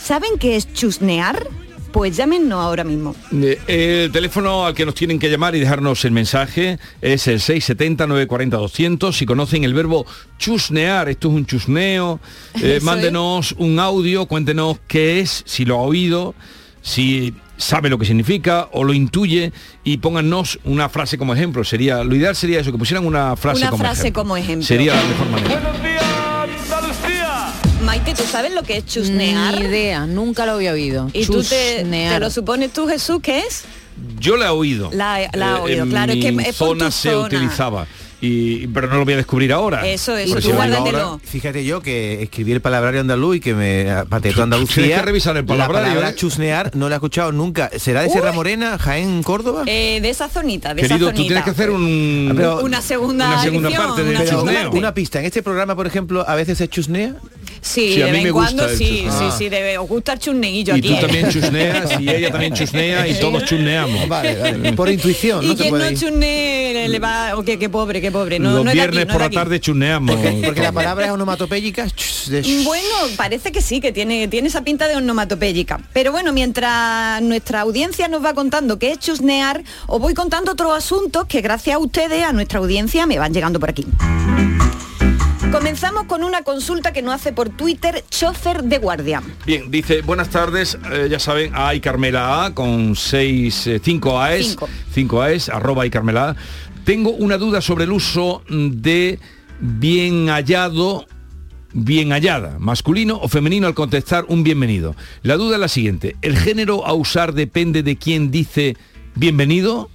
¿Saben qué es chusnear? Pues llámenos ahora mismo. Eh, El teléfono al que nos tienen que llamar y dejarnos el mensaje es el 670-940-200. Si conocen el verbo chusnear, esto es un chusneo, eh, mándenos un audio, cuéntenos qué es, si lo ha oído, si sabe lo que significa o lo intuye y pónganos una frase como ejemplo. Sería, lo ideal sería eso, que pusieran una frase Una como frase ejemplo. como ejemplo. Sería la mejor manera. Maite, ¿tú sabes lo que es chusnear? Ni idea, nunca lo había oído. ¿Y tú te, te lo supones tú, Jesús, qué es? Yo la he oído. La, la ha Eh, oído, en claro, es que mi es por zona se zona. utilizaba. Y, pero no lo voy a descubrir ahora. Eso, eso, Porque tú si ahora- Fíjate yo que escribí el palabrario andaluz y que me patetó Andalucía. Tienes que revisar el palabrario, La palabra ¿eh? chusnear no la he escuchado nunca. ¿Será de Sierra. Morena, Jaén, Córdoba? Eh, de esa zonita, de Querido, esa tú zonita. tienes que hacer un, Pero- una segunda, una segunda edición, parte una chusneo. parte. Una pista. En este programa, por ejemplo, a veces se chusnea. Sí, Sí, a de mí vez me en gusta cuando el sí, sí, sí, debe, os gusta el chusneillo Y aquí. tú ¿eh? también chusneas y ella también chusnea y todos chusneamos. Vale, vale. Por intuición, Y no se quien no ir. chusne le va, o que qué pobre, qué pobre. No, Los no es de aquí, viernes por de la tarde chusneamos. Porque, porque la palabra es onomatopéyica. de Bueno, parece que sí, que tiene, tiene esa pinta de onomatopéyica. Pero bueno, mientras nuestra audiencia nos va contando qué es chusnear, os voy contando otros asuntos que gracias a ustedes, a nuestra audiencia, me van llegando por aquí. Comenzamos con una consulta que nos hace por Twitter Chofer de Guardia. Bien, dice, buenas tardes, eh, ya saben, A y Carmela A con 6, 5 AES, Cinco. 5 AES, arroba y Carmela A. Tengo una duda sobre el uso de bien hallado, bien hallada, masculino o femenino al contestar un bienvenido. La duda es la siguiente, ¿el género a usar depende de quién dice bienvenido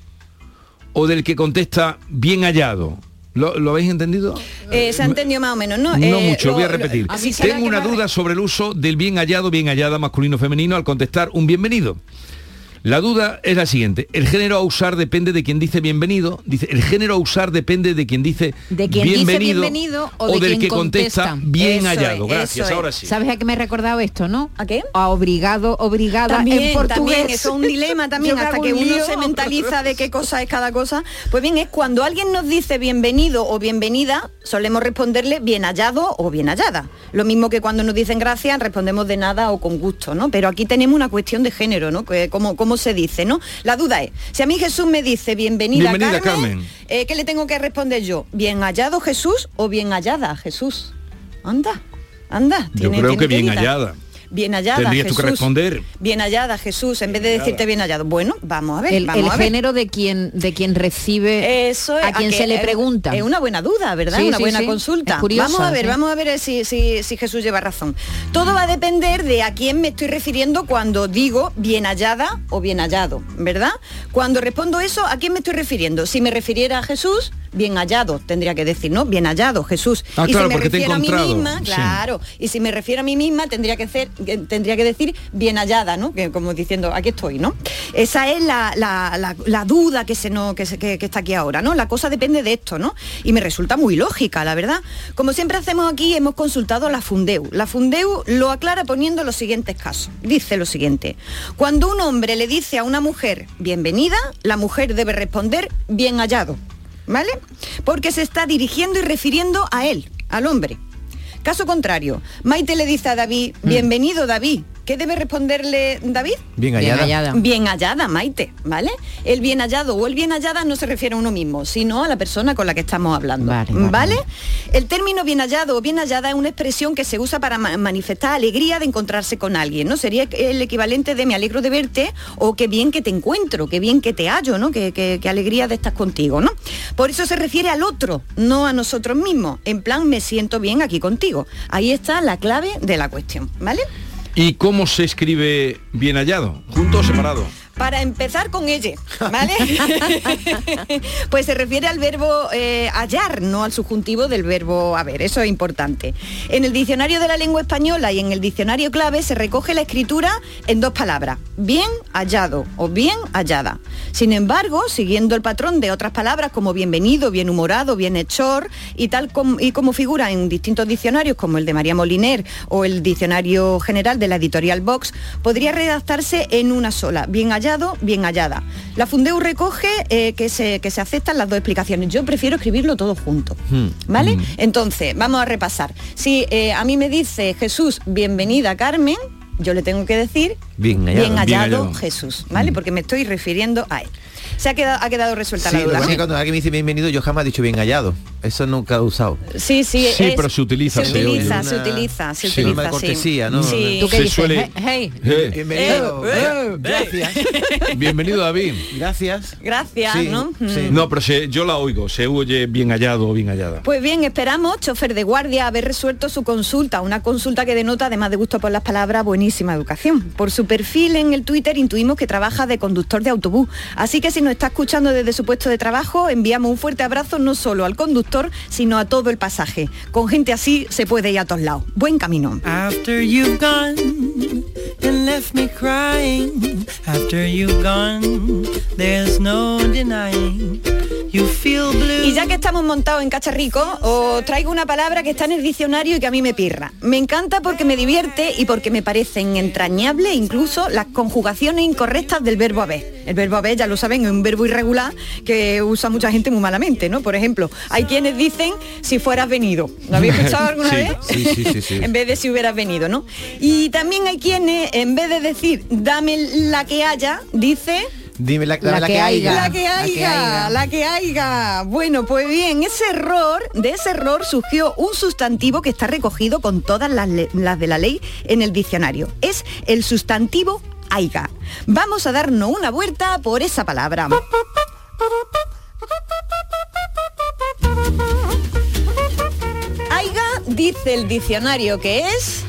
o del que contesta bien hallado? ¿Lo, lo habéis entendido? Eh, se ha entendido más o menos, ¿no? No Eh, mucho, lo- voy a repetir. Tengo una duda sobre el uso del bien hallado, bien hallada, masculino femenino al contestar un bienvenido. La duda es la siguiente. El género a usar depende de quien dice bienvenido. Dice, el género a usar depende de quien dice De quien dice bienvenido, bienvenido o de del quien que contesta contesta. bien Eso hallado. es, Gracias, es. ahora sí. ¿Sabes a qué me he recordado esto, no? ¿A qué? A obrigado, obrigada También, en portugués. también, eso es un dilema también, hasta que un uno se mentaliza de qué cosa es cada cosa. Pues bien, es cuando alguien nos dice bienvenido o bienvenida, solemos responderle bien hallado o bien hallada. Lo mismo que cuando nos dicen gracias, respondemos de nada o con gusto, ¿no? Pero aquí tenemos una cuestión de género, ¿no? Que, ¿Cómo, se dice, no? La duda es, si a mí Jesús me dice bienvenida, Bienvenida, Carmen, Carmen. eh, ¿qué le tengo que responder yo? ¿Bien hallado Jesús o bien hallada Jesús? Anda, anda. Yo tiene- creo tiene que bien hallada. Bien hallada, Tendrías tú Jesús. que responder. Bien hallada, Jesús, en vez de hallada. decirte bien hallado. Bueno, vamos a ver, El, vamos el a ver. género de quien de quien recibe Eso es, a quien que se le pregunta. Es una buena duda, ¿verdad? Sí, una sí, buena sí. consulta. Es curiosa, vamos a ver, sí. vamos a ver si, si- si Jesús lleva razón. Todo va a depender de a quién me estoy refiriendo cuando digo bien hallada o bien hallado, ¿verdad? Cuando respondo eso, ¿a quién me estoy refiriendo? Si me refiriera a Jesús, bien hallado, tendría que decir, ¿no? Bien hallado, Jesús. Ah, y claro, si me porque te he refiero a mí misma, sí. claro. Y si me refiero a mí misma, tendría que, ser, que- tendría que decir bien hallada, ¿no? Que, como diciendo, aquí estoy, ¿no? Esa es la, la- la- la duda que, se no, que, se- que- que está aquí ahora, ¿no? La cosa depende de esto, ¿no? Y me resulta muy lógica, la verdad. Como siempre hacemos aquí, hemos consultado a la Fundeu. La Fundeu lo aclara poniendo los siguientes casos. Dice lo siguiente. Cuando un hombre le dice a una mujer, bienvenida, la mujer debe responder, bien hallado. ¿Vale? Porque se está dirigiendo y refiriendo a él, al hombre. Caso contrario, Maite le dice a David, bienvenido David. ¿Qué debe responderle David? Bien hallada. Bien hallada, Maite, ¿vale? El bien hallado o el bien hallada no se refiere a uno mismo, sino a la persona con la que estamos hablando. Vale, El término bien hallado o bien hallada es una expresión que se usa para ma- manifestar alegría de encontrarse con alguien, ¿no? Sería el equivalente de me alegro de verte o qué bien que te encuentro, qué bien que te hallo, ¿no? Qué, qué- qué alegría de estar contigo, ¿no? Por eso se refiere al otro, no a nosotros mismos. En plan, me siento bien aquí contigo. Ahí está la clave de la cuestión, ¿vale? ¿Y cómo se escribe bien hallado? ¿Junto o separado? Para empezar con ella, ¿vale? pues se refiere al verbo eh, hallar, no al subjuntivo del verbo haber. Eso es importante. En el diccionario de la lengua española y en el diccionario clave se recoge la escritura en dos palabras, bien hallado o bien hallada. Sin embargo, siguiendo el patrón de otras palabras como bienvenido, bien humorado, bienhechor y tal como, y como figura en distintos diccionarios como el de María Moliner o el diccionario general de la editorial Vox, podría redactarse en una sola, bien hallado, bien hallada. La Fundeu recoge eh, que, se, que se aceptan las dos explicaciones. Yo prefiero escribirlo todo junto. Hmm. ¿Vale? Entonces, vamos a repasar. Si eh, a mí me dice Jesús, bienvenida Carmen, yo le tengo que decir Bien hallado. bien hallado, Bien hallado. Jesús, ¿vale? Porque me estoy refiriendo a él. Se ha quedado, ha quedado resuelta Sí, la lo que duda. cuando alguien me dice bienvenido, yo jamás he dicho bien hallado. Eso nunca lo he usado. Sí, sí, Sí, es- pero se utiliza, Se se utiliza, se Una- utiliza, se utiliza. Cortesía, ¿no? Sí. ¿Tú qué Se dices? suele- Hey, hey. Eh, Bienvenido. eh, Gracias. Bienvenido David. Gracias. Gracias, Sí, ¿no? sí. No, pero se- yo la oigo, se oye bien hallado o bien hallada. Pues bien, esperamos, chofer de guardia, haber resuelto su consulta, una consulta que denota, además de gusto por las palabras, buenísima educación. Por su perfil en el Twitter intuimos que trabaja de conductor de autobús. Así que si nos está escuchando desde su puesto de trabajo, enviamos un fuerte abrazo no solo al conductor, sino a todo el pasaje. Con gente así se puede ir a todos lados. Buen camino. After you've gone left me crying, after you've gone, there's no denying. You feel blue. Y ya que estamos montados en Cacharrico, os traigo una palabra que está en el diccionario y que a mí me pirra. Me encanta porque me divierte y porque me parecen entrañables incluso las conjugaciones incorrectas del verbo haber. El verbo haber, ya lo saben, es un verbo irregular que usa mucha gente muy malamente, ¿no? Por ejemplo, hay quienes dicen si fueras venido. ¿Lo habéis escuchado alguna Sí, vez? sí, sí, sí, sí. en vez de si hubieras venido, ¿no? Y también hay quienes, en vez de decir dame la que haya, dice Dime la, La la que que haya. la que haya, la que haya. Bueno, pues bien, ese error, de ese error surgió un sustantivo que está recogido con todas las de la ley en el diccionario. Es el sustantivo aiga. Vamos a darnos una vuelta por esa palabra. Aiga dice el diccionario que es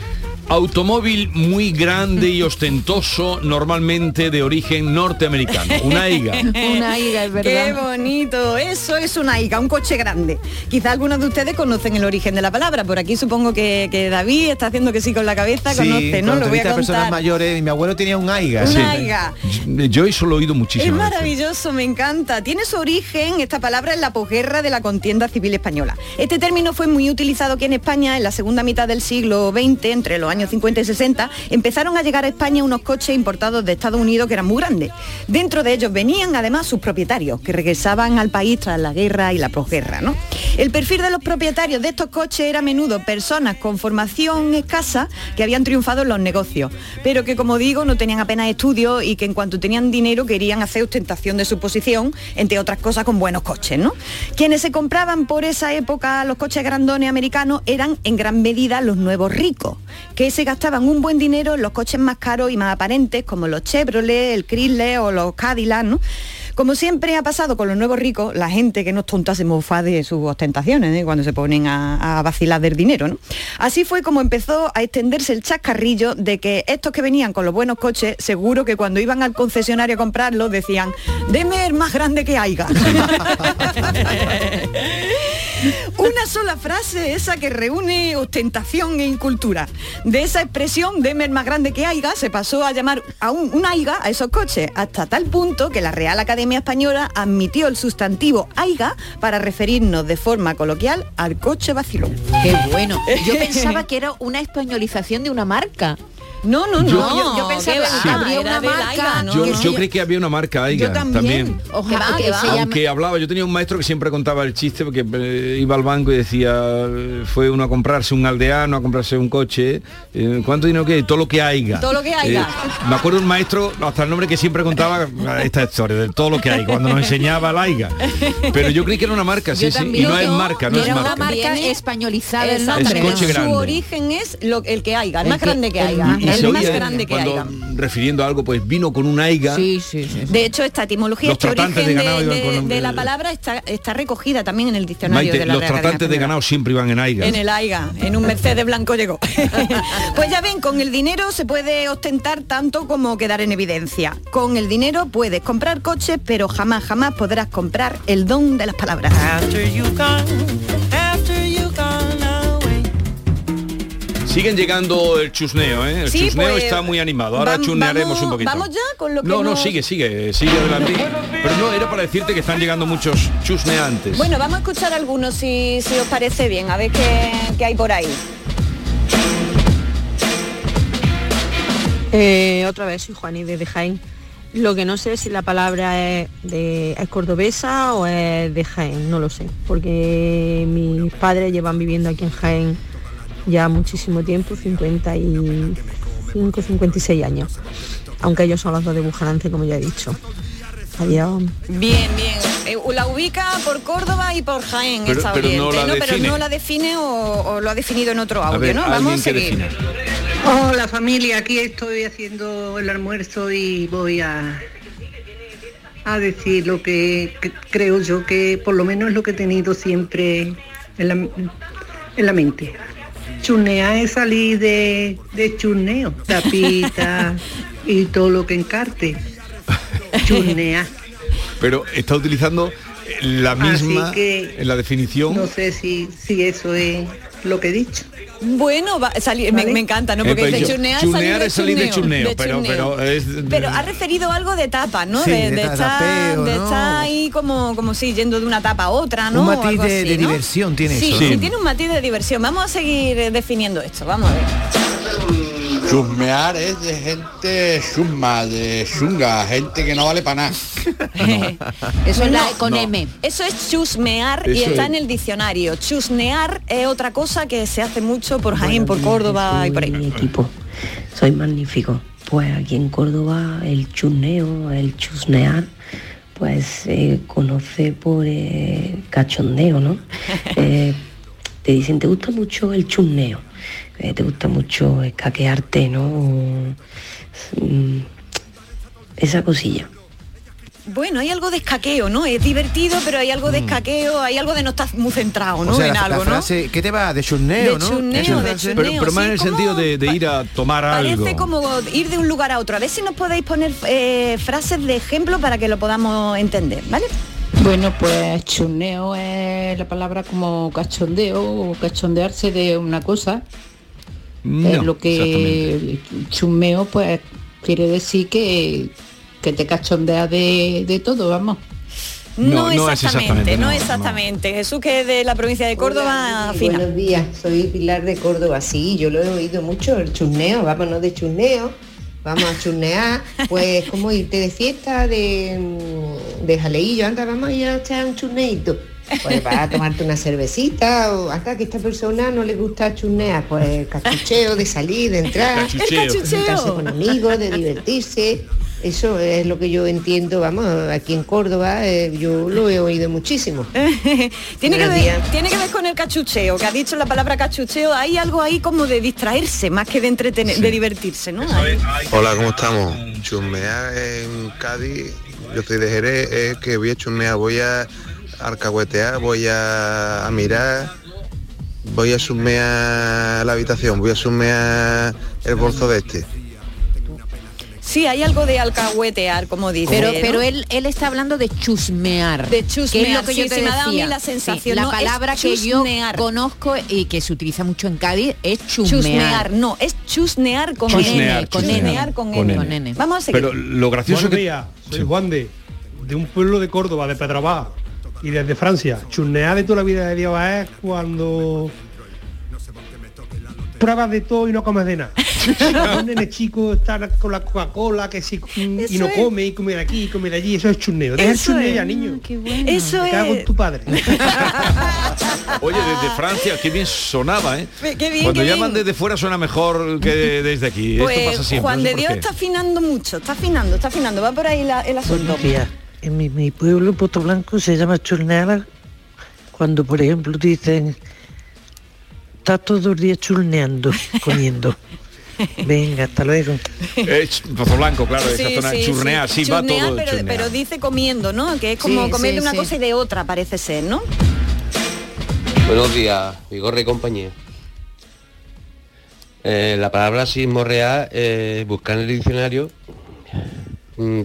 Automóvil muy grande y ostentoso, normalmente de origen norteamericano. Una aiga. Una higa, es Qué verdad. bonito, eso es una ICA, un coche grande. Quizá algunos de ustedes conocen el origen de la palabra, por aquí supongo que, que David está haciendo que sí con la cabeza, Sí, conoce, ¿no? Lo voy a personas mayores, mi abuelo tenía un aiga. Una sí. aiga. Yo eso lo he oído Es muchísimo. veces. maravilloso, me encanta. Tiene su origen esta palabra en la posguerra de la contienda civil española. Este término fue muy utilizado aquí en España en la segunda mitad del siglo XX, entre los años 50 y 60. Empezaron a llegar a España unos coches importados de Estados Unidos que eran muy grandes. Dentro de ellos venían además sus propietarios, que regresaban al país tras la guerra y la posguerra. ¿no? El perfil de los propietarios de estos coches era a menudo personas con formación escasa que habían triunfado en los negocios, pero que como digo no tenían apenas estudios y que en cuanto tenían dinero querían hacer ostentación de su posición, entre otras cosas con buenos coches. ¿no? Quienes se compraban por esa época los coches grandones americanos eran en gran medida los nuevos ricos, que se gastaban un buen dinero en los coches más caros y más aparentes como los Chevrolet, el Chrysler o los Cadillac. ¿no? Como siempre ha pasado con los nuevos ricos, la gente que no es tonta se mofa de sus ostentaciones ¿eh? cuando se ponen a, a vacilar del dinero. ¿no? Así fue como empezó a extenderse el chascarrillo de que estos que venían con los buenos coches, seguro que cuando iban al concesionario a comprarlos decían, deme el más grande que haya. Una sola frase esa que reúne ostentación e incultura. De esa expresión, deme el más grande que haya, se pasó a llamar a un, un aiga a esos coches, hasta tal punto que la Real Academia Española admitió el sustantivo aiga para referirnos de forma coloquial al coche vacilón. Qué bueno. Yo pensaba que era una españolización de una marca. No, no, no. Yo- yo, yo pensaba que era una marca. Aiga, ¿no? Yo, yo creí que había una marca aiga Yo también. también. Ojalá que Aunque hablaba, yo tenía un maestro que siempre contaba el chiste porque eh, iba al banco y decía, eh, fue uno a comprarse un aldeano, a comprarse un coche, eh, ¿cuánto dinero que? Todo lo que haya. Todo lo que haya. Eh, me acuerdo un maestro, hasta el nombre que siempre contaba esta historia, de todo lo que hay, cuando nos enseñaba la aiga. Pero yo creí que era una marca, sí, sí. Y no es marca, no es era marca. una marca españolizada el. Es coche grande. Su origen es lo, el que haya, el El más que- grande que el más grande se el más oye grande que cuando refiriendo a algo, pues vino con un aiga. Sí, De hecho, esta etimología, Los este origen de ganado la palabra está, está recogida también en el diccionario Maite, de la los tratantes de ganado siempre iban en aiga. En el AIGA, en un Mercedes blanco llegó. pues ya ven, con el dinero se puede ostentar tanto como quedar en evidencia. Con el dinero puedes comprar coches, pero jamás, jamás podrás comprar el don de las palabras. Siguen llegando el chusneo, ¿eh? El Sí, chusneo pues, está muy animado. Ahora vam- chusnearemos vamos- un poquito. Vamos ya con lo que No, no, nos- sigue, sigue, sigue adelante. Pero no, era para decirte que están llegando muchos chusneantes. Bueno, vamos a escuchar algunos si, si os parece bien, a ver qué, qué hay por ahí. Eh, otra vez soy Juaní desde Jaén. Lo que no sé es si la palabra es, de, es cordobesa o es de Jaén, no lo sé, porque mis padres llevan viviendo aquí en Jaén ya muchísimo tiempo, 55, 56 años, aunque ellos son los dos de Bujalance, como ya he dicho. Adiós. Bien, bien. Eh, la ubica por Córdoba y por Jaén Pero- esta pero no la Pero define. no la define o, o lo ha definido en otro audio, ver, ¿no? Vamos a seguir. Hola familia, aquí estoy haciendo el almuerzo y voy a, a decir lo que, que creo yo que por lo menos es lo que he tenido siempre en la, en la mente. Churnear es salir de, de churneo, tapita y todo lo que encarte. Churnear. Pero está utilizando la misma que en la definición. No sé si, si eso es lo que he dicho. Bueno, va, salir- me, ¿Vale? me encanta, ¿no? Eh, Porque pues churnear, churnear es salir de churneo, de pero, churneo. pero es... Pero ha referido algo de tapa, ¿no? Sí, de, de de ta- estar, tapeo, de ¿no? estar ahí como, como si yendo de una tapa a otra, ¿no? Un O matiz algo de- así, de ¿no? diversión tiene sí, eso, Sí, ¿no? tiene un matiz de diversión. Vamos a seguir eh, definiendo esto, vamos a ver. Chusmear es de gente chusma, de chunga, gente que no vale para nada. Eso es la con No. M. Eso es chusmear y está es. en el diccionario. Chusnear es otra cosa que se hace mucho por Jaén, por Córdoba y por ahí. equipo. Soy magnífico. Pues aquí en Córdoba el chusneo, el chusnear, pues se conoce por eh, cachondeo, ¿no? Eh, te dicen, ¿te gusta mucho el chusneo? Eh, ¿Te gusta mucho escaquearte, no? Mm, Esa cosilla. Bueno, hay algo de escaqueo, ¿no? Es divertido, pero hay algo de escaqueo, hay algo de no estar muy centrado, ¿no? O sea, en la, la algo, ¿no? ¿qué te va? De churneo, ¿no? churneo, de churneo, Pero, pero más sí, en el sentido de, de ir a tomar algo. Parece como ir de un lugar a otro. A ver si nos podéis poner eh, frases de ejemplo para que lo podamos entender, ¿vale? Bueno, pues churneo es la palabra como cachondeo o cachondearse de una cosa. No, es lo que chumeo pues quiere decir que, que te cachondeas de, de todo, vamos. No, exactamente, no, exactamente. Jesús, que es de la provincia de Córdoba, Sí, fina. Buenos días, soy Pilar de Córdoba. Sí, yo lo he oído mucho, el churneo, vámonos de churneo, vamos a churnear, pues como irte de fiesta, de, de jaleillo, anda, vamos a ir a echar un churneito. Pues vas a tomarte una cervecita o hasta que a esta persona no le gusta churnear, pues cachucheo de salir, de entrar, Cachucheo. El cachucheo. de juntarse con amigos, de divertirse. Eso es lo que yo entiendo, vamos, aquí en Córdoba eh, yo lo he oído muchísimo. tiene, que ver, tiene que ver con el cachucheo, que ha dicho la palabra cachucheo. Hay algo ahí como de distraerse, más que de entretener, de divertirse, ¿no? Hay- Hola, ¿cómo estamos? Chusmear en Cádiz, yo soy de Jerez, es que voy a chusmear, voy a alcahuetear, voy a, a mirar, voy a chusmear la habitación, voy a chusmear el bolso de este. Sí, hay algo de alcahuetear, como dice. Pero, ¿no? pero él, él está hablando de chusmear. De Que chusmear, es lo que yo te sí, me ha dado a mí decía. la sensación, la no, es palabra que yo conozco y que se utiliza mucho en Cádiz es chusmear. Chusnear, no, es chusnear con Chusnear, N, con. N, con Con N. N. Con N. Vamos a seguir. Pero lo gracioso Buenos que... días, soy Juan de, de un pueblo de Córdoba, de Pedrabá, y desde Francia. Churnear de toda la vida de Dios es cuando pruebas de todo y no comes de nada. Cuando un nene chico está con la Coca-Cola que sí, y no come y come de aquí y come de allí, eso es churneo. Deja el Eso churneo es. ya, niño. Eso Me cago es. en tu padre. Oye, desde Francia, qué bien sonaba, ¿eh? Qué bien, Cuando qué llaman bien. desde fuera suena mejor que desde aquí. Esto Pues pasa siempre. Juan de Dios está afinando mucho, está afinando, está afinando. Va por ahí la- el asunto. Buenos días. En mi, mi pueblo, Puerto Blanco, se llama churnear cuando, por ejemplo, dicen, está todo el día churneando, comiendo. Venga, hasta luego. Es Pozo Blanco, claro, esa Sí, zona sí, churnear, sí, va Churnear, todo pero, churnear. pero dice comiendo, ¿no? Que es como Sí, comer sí, de una sí. cosa y de otra, parece ser, ¿no? Buenos días, Vigorre y compañía. Eh, la palabra sismorrear, eh, buscar en el diccionario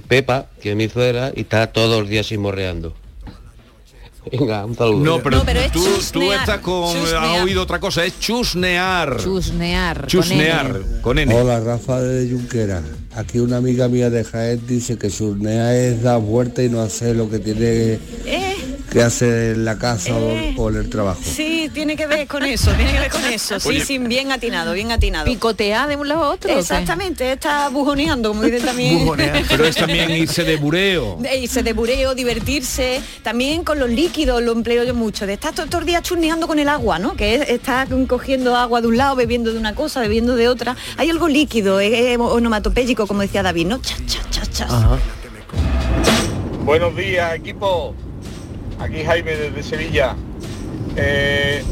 Pepa, que es mi suegra, y está todos los días sismorreando. Venga, un saludo. No, pero, No, pero es tú, estás con... chusnear. Has oído otra cosa, es chusnear. Chusnear. con Chusnear, con N. Hola, Rafa de Junquera. Aquí una amiga mía de Jaén dice que chusnear es dar vuelta y no hacer lo que tiene Eh, que hacer en la casa o- Eh. o, en el trabajo. sí, tiene que ver con eso, tiene que ver con eso. Sí, Oye. sí, bien atinado, bien atinado. Picotea de un lado a otro. Exactamente, está bujoneando, como dice también. Bujonear. Pero es también irse de bureo. De irse de bureo, divertirse, también con los líquidos lo empleo yo mucho, de estar todos los días churneando con el agua, ¿no? Que es, está cogiendo agua de un lado, bebiendo de una cosa, bebiendo de otra. Hay algo líquido, es, es onomatopéyico, como decía David, ¿no? Cha, cha, cha, cha. Buenos días, equipo. Aquí Jaime desde Sevilla. Eh,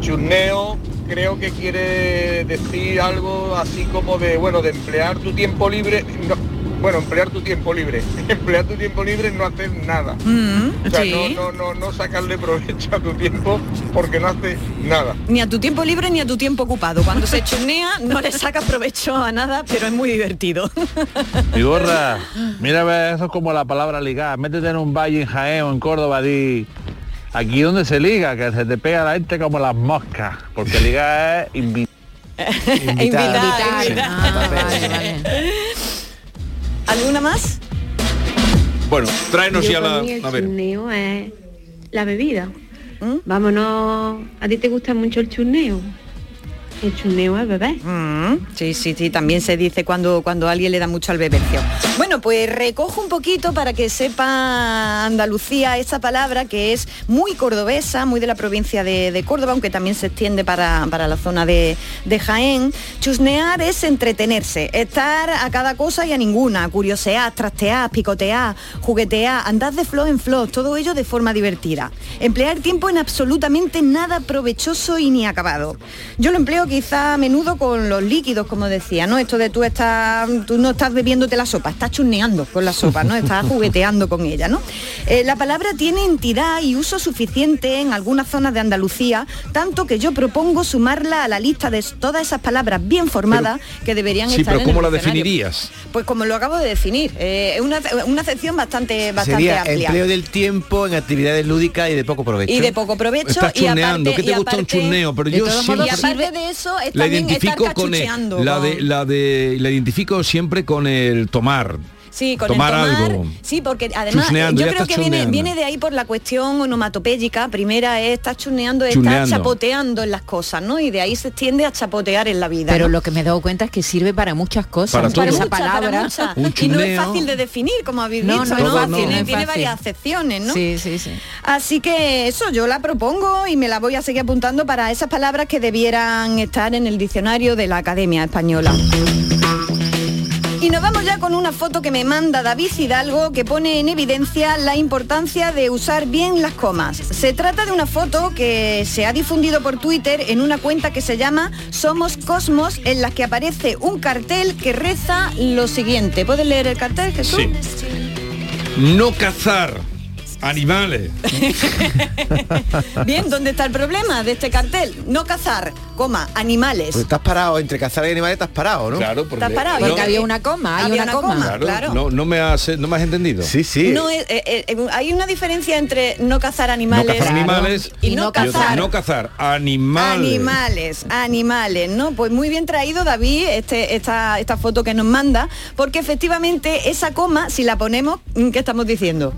churneo creo que quiere decir algo así como de, bueno, de emplear tu tiempo libre. bueno, emplear tu tiempo libre. emplear tu tiempo libre no hacer nada. Mm, O sea, sí. no, no, no, no sacarle provecho a tu tiempo porque no haces nada. Ni a tu tiempo libre ni a tu tiempo ocupado. Cuando se churnea no le sacas provecho a nada, pero es muy divertido. Mi gorra, mira, eso es como la palabra ligar. Métete en un valle en Jaén o en Córdoba, di aquí donde se liga, que se te pega la gente como las moscas, porque ligar es invitar. Invitar, Invitar. invitar. Ah, vale, vale. ¿Alguna más? Bueno, tráenos ya la... el A ver. churneo es la bebida. Vámonos, ¿a ti te gusta mucho el churneo? El churneo es beber. Mm, sí, sí, sí, también se dice cuando, cuando alguien le da mucho al bebercio. Bueno, pues recojo un poquito para que sepa Andalucía esta palabra que es muy cordobesa, muy de la provincia de, Córdoba, aunque también se extiende para, para la zona de, Jaén. Chusnear es entretenerse, estar a cada cosa y a ninguna, curiosear, trastear, picotear, juguetear, andar de flor en flor, todo ello de forma divertida. Emplear tiempo en absolutamente nada provechoso y ni acabado. Yo lo empleo quizá a menudo con los líquidos, como decía, ¿no? Esto de tú estás, tú no estás bebiéndote la sopa, estás chusneando con la sopa, ¿no? Estás jugueteando con ella, ¿no? Eh, la palabra tiene entidad y uso suficiente en algunas zonas de Andalucía, tanto que yo propongo sumarla a la lista de todas esas palabras bien formadas que deberían Sí, estar pero en ¿cómo el la definirías? Pues como lo acabo de definir, eh, es una, una acepción bastante, bastante Sería amplia. empleo del tiempo en actividades lúdicas y de poco provecho. Y de poco provecho Estás y churneando, aparte, ¿qué te y gusta un churneo? Pero yo siempre- y aparte de eso es La también estar con el, la con- de la de la identifico siempre con el tomar. Sí, con tomar el tomar, algo. sí, porque además Chusneando, yo creo que viene, de ahí por la cuestión onomatopéyica. Primera es estar chusneando, estar chapoteando en las cosas, ¿no? Y de ahí se tiende a chapotear en la vida. Pero ¿no? lo que me he dado cuenta es que sirve para muchas cosas. Para esa muchas, para palabra. muchas. y no es fácil de definir, como habéis No, dicho, no es ¿no? fácil, tiene tiene varias acepciones, ¿no? Sí, sí, sí. Así que eso yo la propongo y me la voy a seguir apuntando para esas palabras que debieran estar en el diccionario de la Academia Española. Y nos vamos ya con una foto que me manda David Hidalgo que pone en evidencia la importancia de usar bien las comas. Se trata de una foto que se ha difundido por Twitter en una cuenta que se llama Somos Cosmos en la que aparece un cartel que reza lo siguiente. ¿Puedes leer el cartel, Jesús? No cazar animales. Bien, ¿dónde está el problema de este cartel? No cazar, coma, animales. Pues estás parado, entre cazar y animales estás parado, ¿no? Claro, porque Estás parado. Porque No, había una coma, hay había una, una coma. coma. claro. No, no me has no me has entendido. Sí, sí. No eh, eh, eh, hay una diferencia entre no cazar animales, no cazar animales y no cazar no cazar animales. Animales, animales, ¿no? Pues muy bien traído David este, esta, esta foto que nos manda, porque efectivamente esa coma, si la ponemos, ¿qué estamos diciendo?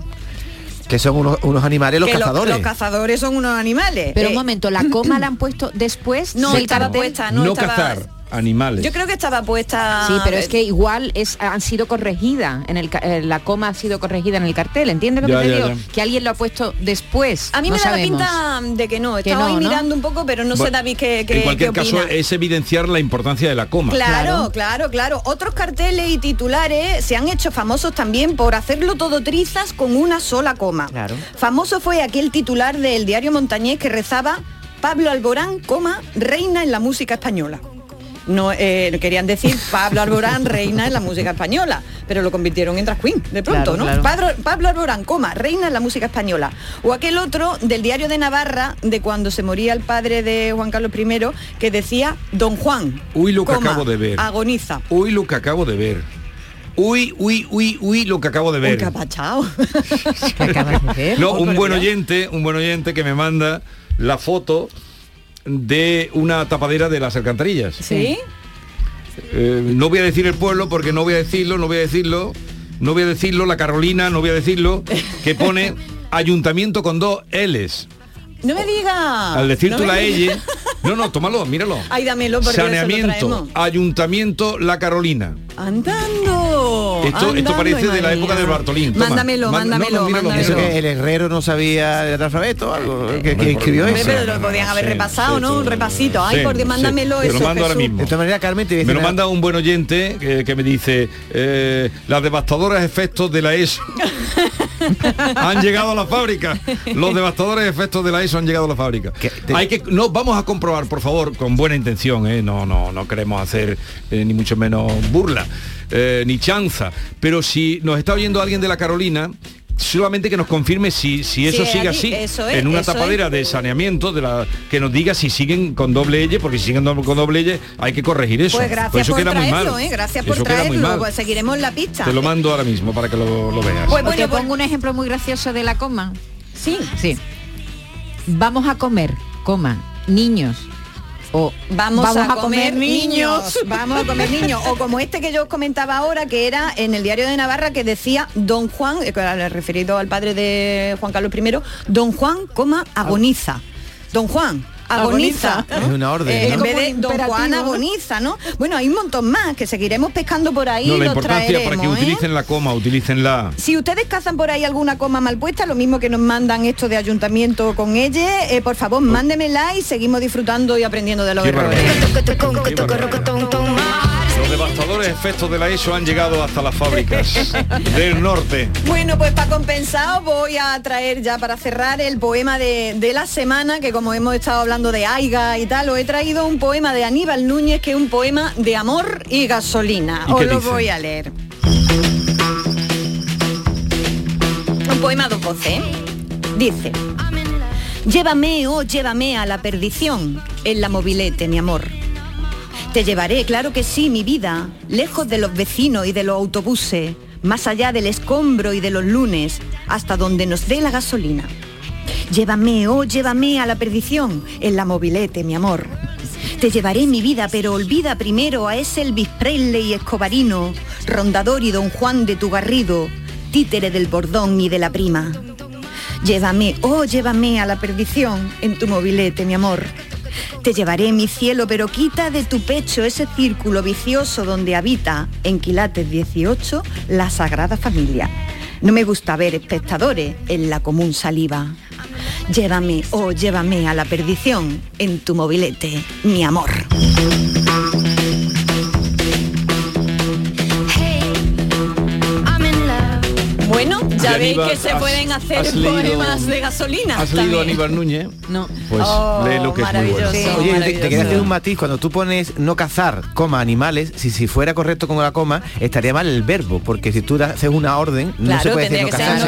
Que son unos, unos animales los que cazadores. Los, cazadores son unos animales. Pero Eh, un momento, la coma la han puesto después No, del estaba cartel? puesta, no, No estaba- cazar animales. Yo creo que estaba puesta... Sí, pero es que igual es, han sido corregida en el eh, la coma ha sido corregida en el cartel, ¿entiendes lo Ya, que te ya, digo? ya. Que alguien lo ha puesto después. A mí no me da la pinta de que no. Que Estaba no, ahí ¿no? mirando un poco, pero no sé, David, qué, qué- en cualquier qué caso es evidenciar la importancia de la coma. Claro, claro, claro. Otros carteles y titulares se han hecho famosos también por hacerlo todo trizas con una sola coma. Claro. Famoso fue aquel titular del diario Montañés que rezaba Pablo Alborán, coma, reina en la música española. No, eh, querían decir Pablo Alborán, reina en la música española, pero lo convirtieron en drag queen, de pronto, Claro, ¿no? claro. Pablo, Pablo Alborán, coma, reina en la música española. O aquel otro del diario de Navarra, de cuando se moría el padre de Juan Carlos I, que decía Don Juan. Uy, lo que coma, acabo de ver. Agoniza. Uy, lo que acabo de ver. Uy, uy, uy, uy, lo que acabo de ver. qué apachao. No, Oh, un buen oyente, un buen oyente que me manda la foto de una tapadera de las alcantarillas. ¿Sí? Eh, no voy a decir el pueblo porque no voy a decirlo, no voy a decirlo, no voy a decirlo, la Carolina, no voy a decirlo, que pone ayuntamiento con dos L's. No me diga. Al decir no tú la diga. L, no, no, tómalo, míralo. Ay, dámelo porque eso lo Saneamiento, ayuntamiento, la Carolina. Andando. Esto, esto parece de la época del Bartolín. Toma. Mándamelo, Manda- no, no, mándamelo, mándamelo. Eso que el herrero no sabía el alfabeto o algo, que, que escribió eso. pero lo podían haber repasado, ¿no? Un repasito. Ay, Sí, por Dios, sí. mándamelo Te lo eso, mando ahora mismo. De todas maneras, Carmen, te Me lo manda un buen oyente que, que me dice eh, las devastadoras efectos de la ESO han llegado a la fábrica. Los devastadores efectos de la ESO han llegado a la fábrica. Hay que no vamos a comprobar, por favor, con buena intención, ¿eh? no no no queremos hacer eh, ni mucho menos burla eh, ni chanza, pero si nos está oyendo alguien de la Carolina solamente que nos confirme si, si eso Sí, sigue allí, así eso es, en una eso tapadera de saneamiento de la que nos diga si siguen con doble L porque si siguen con doble L hay que corregir eso Pues gracias Pues eso por queda muy traerlo, mal. ¿eh? Gracias por Eso queda muy traerlo. mal. Pues seguiremos la pista. Te lo mando ahora mismo para que lo, lo veas. Pues te bueno, pues- pongo un ejemplo muy gracioso de la coma. Sí. Sí. Vamos a comer, coma, niños. O Vamos, a, comer, niños. Vamos a comer niños. O como este que yo os comentaba ahora, que era en el diario de Navarra, que decía Don Juan, eh, que era referido al padre de Juan Carlos I, Don Juan, coma, agoniza. Don Juan, agoniza. Es una orden, Eh, ¿no? En vez de Don Juan agoniza, ¿no? Bueno, hay un montón más que seguiremos pescando por ahí no, la los importancia para que ¿eh? utilicen la coma, utilicen la Si ustedes cazan por ahí alguna coma mal puesta, lo mismo que nos mandan esto de ayuntamiento con ella, eh, por favor, mándemela y seguimos disfrutando y aprendiendo de los errores. Los devastadores efectos de la ESO han llegado hasta las fábricas del norte. Bueno, pues para compensar voy a traer ya para cerrar el poema de, de la semana, que como hemos estado hablando de Aiga y tal, os he traído un poema de Aníbal Núñez, que es un poema de amor y gasolina. ¿Y Os lo dice? voy a leer. Un poema dos voces. ¿eh? Dice, llévame, oh llévame a la perdición en la mobilete, mi amor. Te llevaré, claro que sí, mi vida, lejos de los vecinos y de los autobuses, más allá del escombro y de los lunes, hasta donde nos dé la gasolina. Llévame, oh, llévame a la perdición en la mobilete, mi amor. Te llevaré mi vida, pero olvida primero a ese Elvis Presley escobarino, rondador y don Juan de tu Garrido, títere del bordón y de la prima. Llévame, oh, llévame a la perdición en tu mobilete, mi amor. Te llevaré mi cielo, pero quita de tu pecho ese círculo vicioso donde habita, en Quilates 18, la Sagrada Familia. No me gusta ver espectadores en la común saliva. Llévame, oh, llévame a la perdición en tu mobilete, mi amor. Aníbal, que se has- pueden hacer poemas de gasolina. ¿Has leído. Aníbal Núñez? No. Pues Oh, lee lo que es muy bueno. maravilloso. Oye, te, te quería hacer un matiz, cuando tú pones no cazar, coma, animales, si, si fuera correcto con la coma, estaría mal el verbo, porque si tú haces una orden, no Claro, se puede decir no cazar, no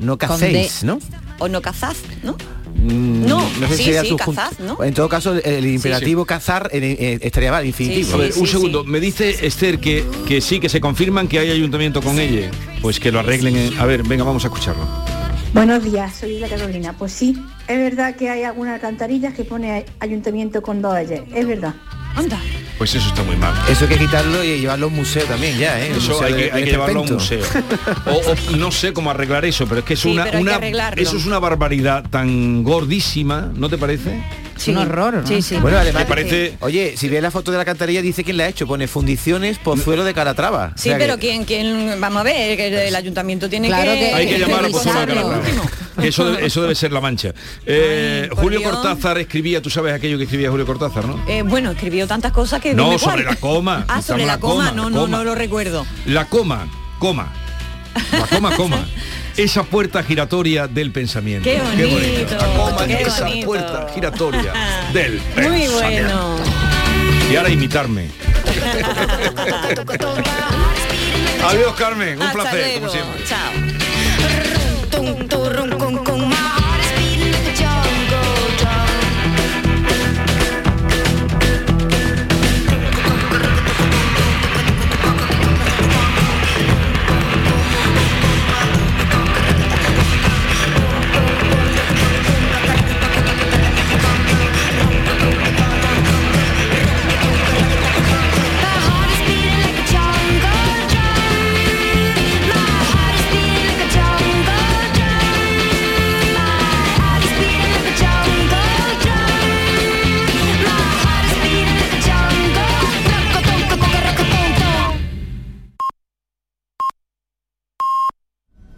no D. ¿no? O no cazaz, ¿no? Mm, No, sé si sí, cazad, ¿no? En todo caso, el, imperativo cazar eh, estaría mal, infinitivo. A ver, un segundo. Me dice Esther que, que sí, que se confirman que hay ayuntamiento con ella. Pues que lo arreglen. en- A ver, venga, vamos a escucharlo. Buenos días, soy la Carolina. Pues sí, es verdad que hay algunas alcantarillas que pone ayuntamiento con dos L. Es verdad. Anda. Pues eso está muy mal. Eso hay que quitarlo y llevarlo a un museo también ya, ¿eh? Eso hay de- que, hay de que llevarlo a un museo. O, o no sé cómo arreglar eso, pero es que es Sí, una, pero hay que una eso es una barbaridad tan gordísima, ¿no te parece? Es un horror, ¿no? Sí, sí. Bueno, además, Me parece- oye, si ves la foto de la alcantarilla dice quién la ha hecho, pone fundiciones Pozuelo de Calatrava. Sí, O sea pero que- ¿quién, quién, vamos a ver, que el ayuntamiento tiene Claro que... que- Hay que llamar a Pozuelo de. Calatrava. Eso, debe- eso debe ser la mancha. Eh, Ay, Julio Dios. Cortázar escribía, tú sabes aquello que escribía Julio Cortázar, ¿no? Eh, bueno, escribió tantas cosas que... No, dime sobre cuál. la coma. Ah, sobre la la coma, coma, no, la no, coma. no lo recuerdo. La coma, coma. La coma, coma. esa puerta giratoria del pensamiento. Qué bonito. Qué esa puerta giratoria del pensamiento. Muy bueno. Y ahora imitarme. Adiós Carmen, un placer como siempre. Chao.